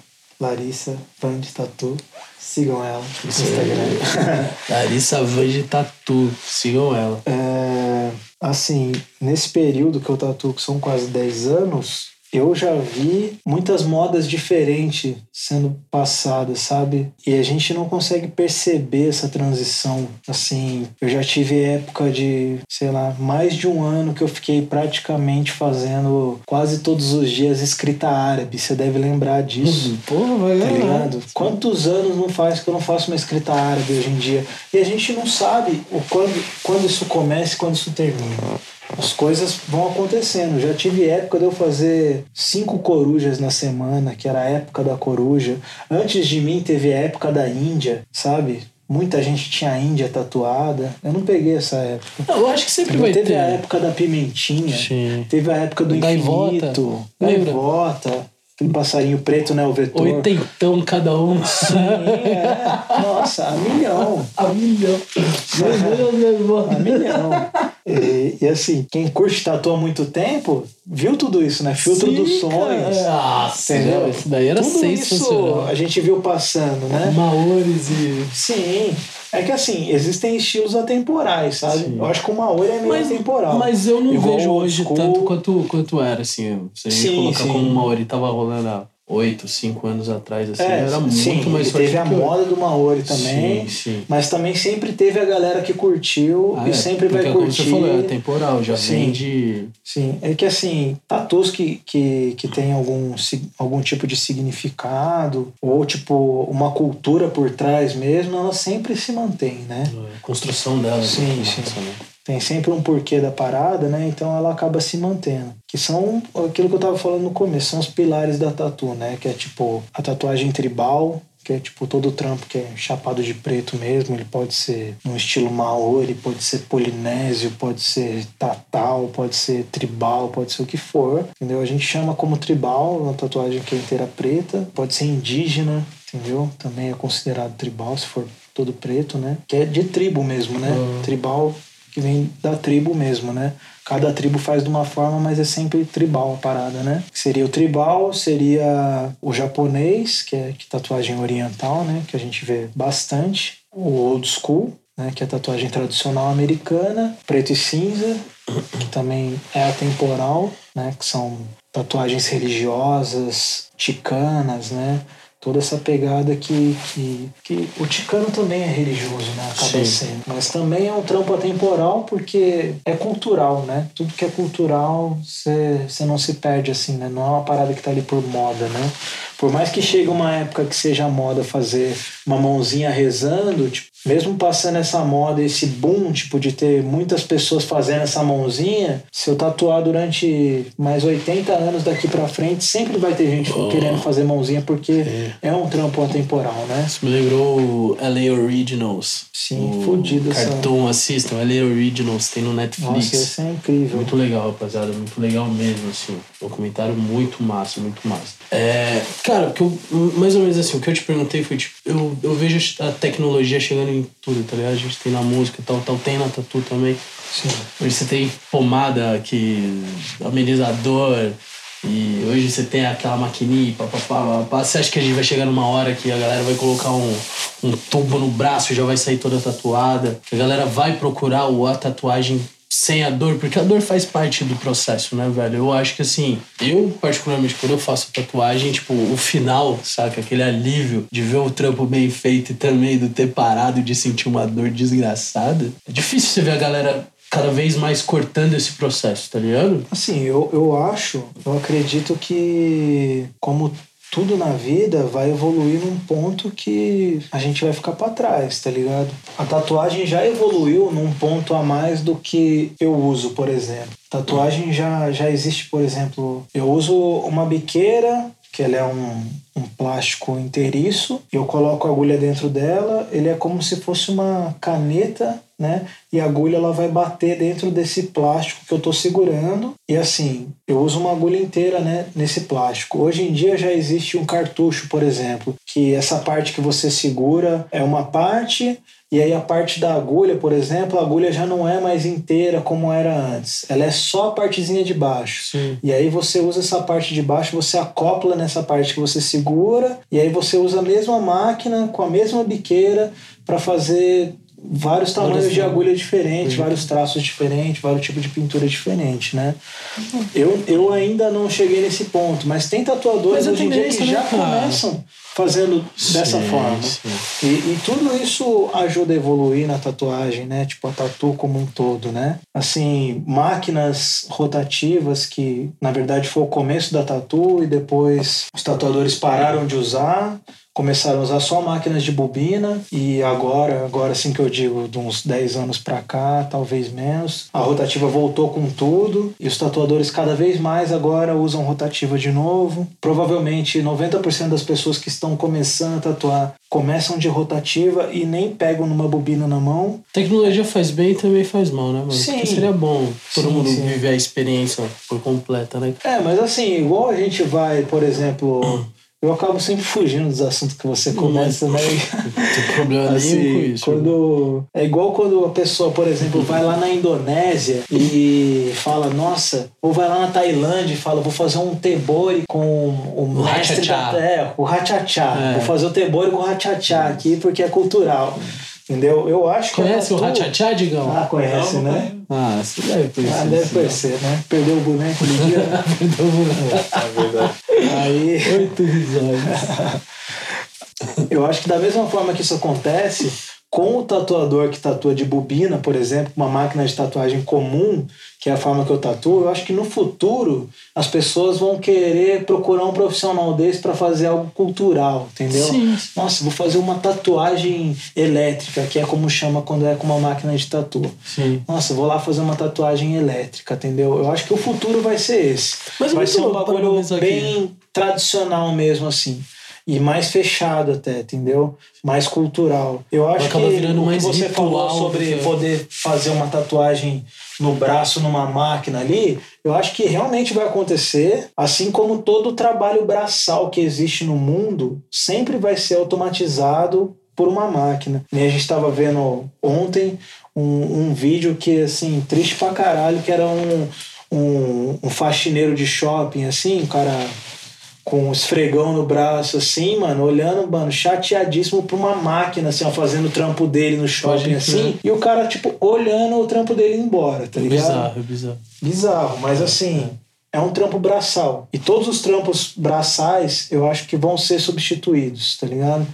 S3: Larissa, fã de tatu. Sigam ela no. Instagram.
S1: Larissa Van de Tatu. Sigam ela.
S3: É, assim, nesse período que eu tatuo, que são quase 10 anos, eu já vi muitas modas diferentes sendo passadas, sabe? E a gente não consegue perceber essa transição. Assim, eu já tive época de, sei lá, mais de um ano que eu fiquei praticamente fazendo quase todos os dias escrita árabe. Você deve lembrar disso.
S1: Porra, vai
S3: Tá ligado? Quantos anos não faz que eu não faço uma escrita árabe hoje em dia? E a gente não sabe o quando, quando isso começa e quando isso termina. As coisas vão acontecendo. Já tive época de eu fazer cinco corujas na semana, que era a época da coruja. Antes de mim teve a época da Índia, sabe? Muita gente tinha a Índia tatuada. Eu não peguei essa época.
S1: Não, eu acho que sempre vai
S3: teve
S1: ter.
S3: a época da pimentinha.
S1: Sim.
S3: Teve a época do
S1: Gaivota.
S3: infinito.
S1: Lembra?
S3: Gaivota. Aquele passarinho preto, né? O vetor.
S1: Oitentão cada um.
S3: Sim, é. Nossa, a milhão.
S1: A milhão. Meu Deus, meu irmão.
S3: A milhão. E, e, assim, quem curte tatu há muito tempo, viu tudo isso, né? Filtro
S1: Sim,
S3: dos sonhos.
S1: Ah, entendeu? Isso daí era
S3: tudo isso a gente viu passando, né?
S1: Maores e.
S3: Sim. É que assim, existem estilos atemporais, sabe?
S1: Sim.
S3: Eu acho que o Maori é meio
S1: Mas,
S3: atemporal.
S1: mas eu não
S3: Igual
S1: vejo hoje
S3: school.
S1: tanto quanto, quanto era, assim. Se a gente
S3: Sim,
S1: colocar
S3: sim.
S1: como o Maori tava rolando há 8, 5 anos atrás, assim,
S3: É,
S1: era muito
S3: sim,
S1: mais forte
S3: teve a moda do Maori também.
S1: Sim, sim.
S3: Mas também sempre teve a galera que curtiu
S1: Ah,
S3: e
S1: é,
S3: sempre vai
S1: como
S3: curtir.
S1: você falou, é temporal, já
S3: Sim.
S1: vem de.
S3: Sim, é que assim, tatus que, que, que tem algum, algum tipo de significado, ou tipo, uma cultura por trás mesmo, ela sempre se mantém, né?
S1: A construção dela.
S3: Sim,
S1: é muito
S3: sim.
S1: massa, né?
S3: Tem sempre um porquê da parada, né? Então ela acaba se mantendo. Que são aquilo que eu tava falando no começo, são os pilares da tatu, né? Que é tipo a tatuagem tribal, que é tipo todo o trampo que é chapado de preto mesmo. Ele pode ser no estilo maori, pode ser polinésio, pode ser tatal, pode ser tribal, pode ser o que for. Entendeu? A gente chama como tribal uma tatuagem que é inteira preta, pode ser indígena, entendeu? Também é considerado tribal se for todo preto, né? Que é de tribo mesmo, né? Tribal que vem da tribo mesmo, né? Cada tribo faz de uma forma, mas é sempre tribal a parada, né? Seria o tribal, seria o japonês, que é que tatuagem oriental, né? Que a gente vê bastante. O old school, né? Que é a tatuagem tradicional americana. Preto e cinza, que também é atemporal, né? Que são tatuagens religiosas, ticanas, né? Toda essa pegada que, que, que o ticano também é religioso, né? Acaba
S1: Sim.
S3: sendo. Mas também é um trampo atemporal porque é cultural, né? Tudo que é cultural, você não se perde assim, né? Não é uma parada que tá ali por moda, né? Por mais que chegue uma época que seja moda fazer uma mãozinha rezando, tipo, mesmo passando essa moda, esse boom, tipo, de ter muitas pessoas fazendo essa mãozinha, se eu tatuar durante mais 80 anos daqui pra frente, sempre vai ter gente querendo fazer mãozinha porque é, um trampo atemporal, né?
S1: Isso me lembrou o LA Originals.
S3: Sim,
S1: o
S3: fudido essa-
S1: Cartoon, assistam. LA Originals, tem no Netflix.
S3: Nossa, esse é incrível.
S1: Muito legal, rapaziada. Muito legal mesmo, assim. Documentário muito massa, muito massa. É, cara, que eu, mais ou menos assim, o que eu te perguntei foi, tipo, eu, eu vejo a tecnologia chegando em tudo, tá ligado? A gente tem na música e tal, tal, tem na tatu também.
S3: Sim.
S1: Hoje você tem pomada que amenizador e hoje você tem aquela maquininha, papapá, papapá. Você acha que a gente vai chegar numa hora que a galera vai colocar um, um tubo no braço e já vai sair toda tatuada? Que a galera vai procurar a tatuagem sem a dor, porque a dor faz parte do processo, né, velho? Eu acho que assim, eu particularmente quando eu faço tatuagem, tipo, o final, saca? Aquele alívio de ver o trampo bem feito e também do ter parado de sentir uma dor desgraçada. É difícil você ver a galera cada vez mais cortando esse processo, tá ligado?
S3: Assim, eu, eu acho, eu acredito que, como tudo na vida, vai evoluir num ponto que a gente vai ficar pra trás, tá ligado? A tatuagem já evoluiu num ponto a mais do que eu uso, por exemplo. Tatuagem já, já existe, por exemplo, eu uso uma biqueira que ele é um, um plástico inteiriço, eu coloco a agulha dentro dela, ele é como se fosse uma caneta, né? E a agulha ela vai bater dentro desse plástico que eu estou segurando. E assim, eu uso uma agulha inteira, né, nesse plástico. Hoje em dia já existe um cartucho, por exemplo, que essa parte que você segura é uma parte e aí a parte da agulha, por exemplo, a agulha já não é mais inteira como era antes. Ela é só a partezinha de baixo.
S1: Sim.
S3: E aí você usa essa parte de baixo, você acopla nessa parte que você segura, e aí você usa a mesma máquina com a mesma biqueira para fazer vários tamanhos
S1: Várias
S3: de agulha diferentes, vários traços diferentes, vários tipos de pintura diferente, né? Eu, eu ainda não cheguei nesse ponto, mas tem tatuadores
S1: Mas
S3: hoje em dia que
S1: né,
S3: já
S1: cara?
S3: começam fazendo dessa
S1: Sim,
S3: forma.
S1: sim.
S3: E, e tudo isso ajuda a evoluir na tatuagem, né? Tipo, a tatu como um todo, né? Assim, máquinas rotativas que, na verdade, foi o começo da tatu e depois os tatuadores pararam de usar, começaram a usar só máquinas de bobina e agora, agora sim que eu digo, de uns 10 anos pra cá, talvez menos, a rotativa voltou com tudo e os tatuadores cada vez mais agora usam rotativa de novo. Provavelmente 90% das pessoas que estão começando a tatuar começam de rotativa e nem pegam numa bobina na mão.
S1: Tecnologia faz bem e também faz mal, né, mano?
S3: Sim.
S1: Porque seria bom todo
S3: Sim,
S1: mundo
S3: sim.
S1: viver a experiência por completa, né?
S3: É, mas assim, igual a gente vai, por exemplo, Eu acabo sempre fugindo dos assuntos que você começa, né?
S1: Não tem problema
S3: assim,
S1: nenhum com isso.
S3: Quando, é igual quando a pessoa, por exemplo, vai lá na Indonésia e fala, nossa, ou vai lá na Tailândia e fala, vou fazer um tebori com o mestre da, é, o hachachá.
S1: É.
S3: Vou fazer o tebori com o hachachá aqui porque é cultural. Entendeu? Eu acho que
S1: Conhece o Hachachá, Digão?
S3: Ah, conhece,
S2: Não, não
S3: né?
S1: Ah, você deve conhecer.
S3: Ah, deve conhecer, né? Perdeu o boneco no dia. né?
S2: É verdade.
S3: Aí. Eu acho que da mesma forma que isso acontece, com o tatuador que tatua de bobina, por exemplo, uma máquina de tatuagem comum, que é a forma que eu tatuo, eu acho que no futuro as pessoas vão querer procurar um profissional desse para fazer algo cultural, entendeu?
S1: Sim.
S3: Nossa, vou fazer uma tatuagem elétrica, que é como chama quando é com uma máquina de tatu.
S1: Sim.
S3: Nossa, vou lá fazer uma tatuagem elétrica, entendeu? Eu acho que o futuro vai ser esse.
S1: Mas é
S3: vai ser um bagulho bem tradicional mesmo, assim. E mais fechado até, entendeu? Mais cultural. Eu acho
S1: acaba
S3: que
S1: virando
S3: o que
S1: mais
S3: você
S1: ritual
S3: falou sobre poder fazer uma tatuagem no braço, numa máquina ali, eu acho que realmente vai acontecer, assim como todo o trabalho braçal que existe no mundo sempre vai ser automatizado por uma máquina. E a gente estava vendo ontem um, um vídeo que, assim, triste pra caralho, que era um, um, um faxineiro de shopping, assim, um cara com um esfregão no braço, assim, mano, olhando, mano, chateadíssimo pra uma máquina, assim, ó, fazendo o trampo dele no shopping, assim, e o cara, tipo, olhando o trampo dele embora, tá ligado?
S1: Bizarro, é bizarro.
S3: Bizarro, mas assim, é um trampo braçal. E todos os trampos braçais, eu acho que vão ser substituídos, tá ligado?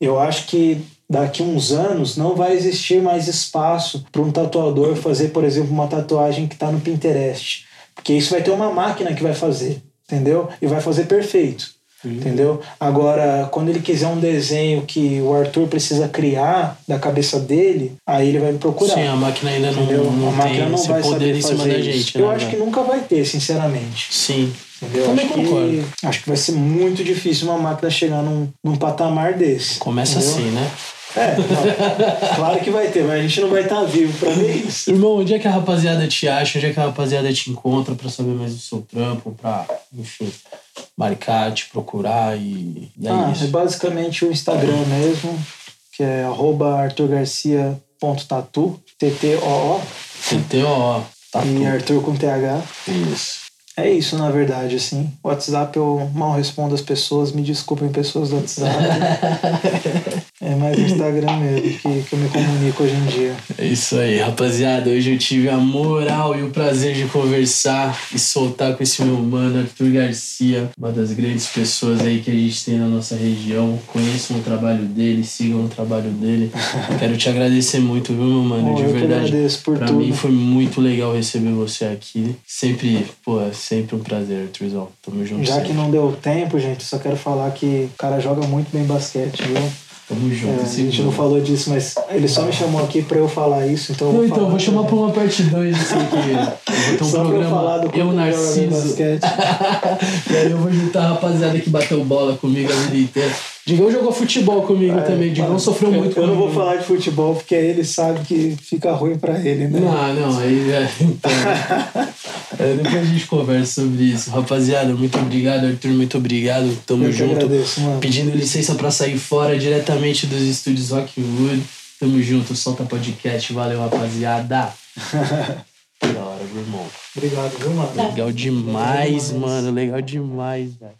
S3: Eu acho que daqui uns anos não vai existir mais espaço para um tatuador fazer, por exemplo, uma tatuagem que está no Pinterest. Porque isso vai ter uma máquina que vai fazer, entendeu? E vai fazer perfeito. Entendeu? Agora, quando ele quiser um desenho que o Arthur precisa criar da cabeça dele, aí ele vai me procurar.
S1: Sim, a máquina ainda não,
S3: Entendeu?
S1: não
S3: a máquina
S1: tem
S3: não vai
S1: poder
S3: saber
S1: em cima da
S3: isso.
S1: gente,
S3: Eu
S1: né?
S3: acho que nunca vai ter, sinceramente.
S1: Sim.
S3: Entendeu?
S1: Também
S3: acho
S1: concordo.
S3: Que, acho que vai ser muito difícil uma máquina chegar num, num patamar desse.
S1: Começa
S3: entendeu?
S1: assim, né?
S3: É, não. claro que vai ter, mas a gente não vai estar vivo pra ver isso.
S1: Irmão, onde é que a rapaziada te acha? Onde é que a rapaziada te encontra pra saber mais do seu trampo? Pra, enfim, marcar, te procurar e, e é
S3: Ah, é
S1: isso.
S3: basicamente o Instagram mesmo, que é arroba arturgarcia.tatu, T-T-O-O,
S1: tá
S3: e. Arthur com TH.
S1: Isso.
S3: É isso, na verdade, assim. WhatsApp eu mal respondo as pessoas, me desculpem pessoas do WhatsApp. é mais o Instagram mesmo que, que eu me comunico hoje em dia.
S1: É isso aí, rapaziada. Hoje eu tive a moral e o prazer de conversar e soltar com esse meu mano, Arthur Garcia, uma das grandes pessoas aí que a gente tem na nossa região. Conheçam o trabalho dele, sigam o trabalho dele. Quero te agradecer muito, viu, meu mano?
S3: Bom,
S1: de
S3: eu que
S1: verdade.
S3: agradeço por
S1: pra
S3: tudo.
S1: mim foi muito legal receber você aqui. Sempre, pô, é sempre um prazer, Arthurzão. Tamo junto.
S3: Já
S1: sempre.
S3: que não deu tempo, gente, só quero falar que o cara joga muito bem basquete, viu?
S1: Tamo junto.
S3: É, a
S1: esse
S3: gente não falou disso, mas ele só me chamou aqui pra eu falar isso, então eu
S1: Não,
S3: vou
S1: então,
S3: falar
S1: vou chamar pra uma parte 2 assim que eu vou ter um
S3: Só pra eu falar
S1: programa
S3: do
S1: Eu Narciso.
S3: basquete.
S1: e aí eu vou juntar a rapaziada que bateu bola comigo a vida inteira. Digão jogou futebol comigo também. Digão sofreu muito
S3: É, Eu não vou falar de futebol porque aí ele sabe que fica ruim pra ele, né?
S1: Não, não, aí é, então. É, depois a gente conversa sobre isso. Rapaziada, muito obrigado, Arthur, muito obrigado. Tamo
S3: Eu
S1: junto.
S3: agradeço, mano.
S1: Pedindo licença pra sair fora diretamente dos estúdios Rockwood. Tamo junto, solta podcast. Valeu, rapaziada. da hora, meu irmão.
S3: Obrigado, viu, mano?
S1: Legal demais, mano. Legal demais, velho.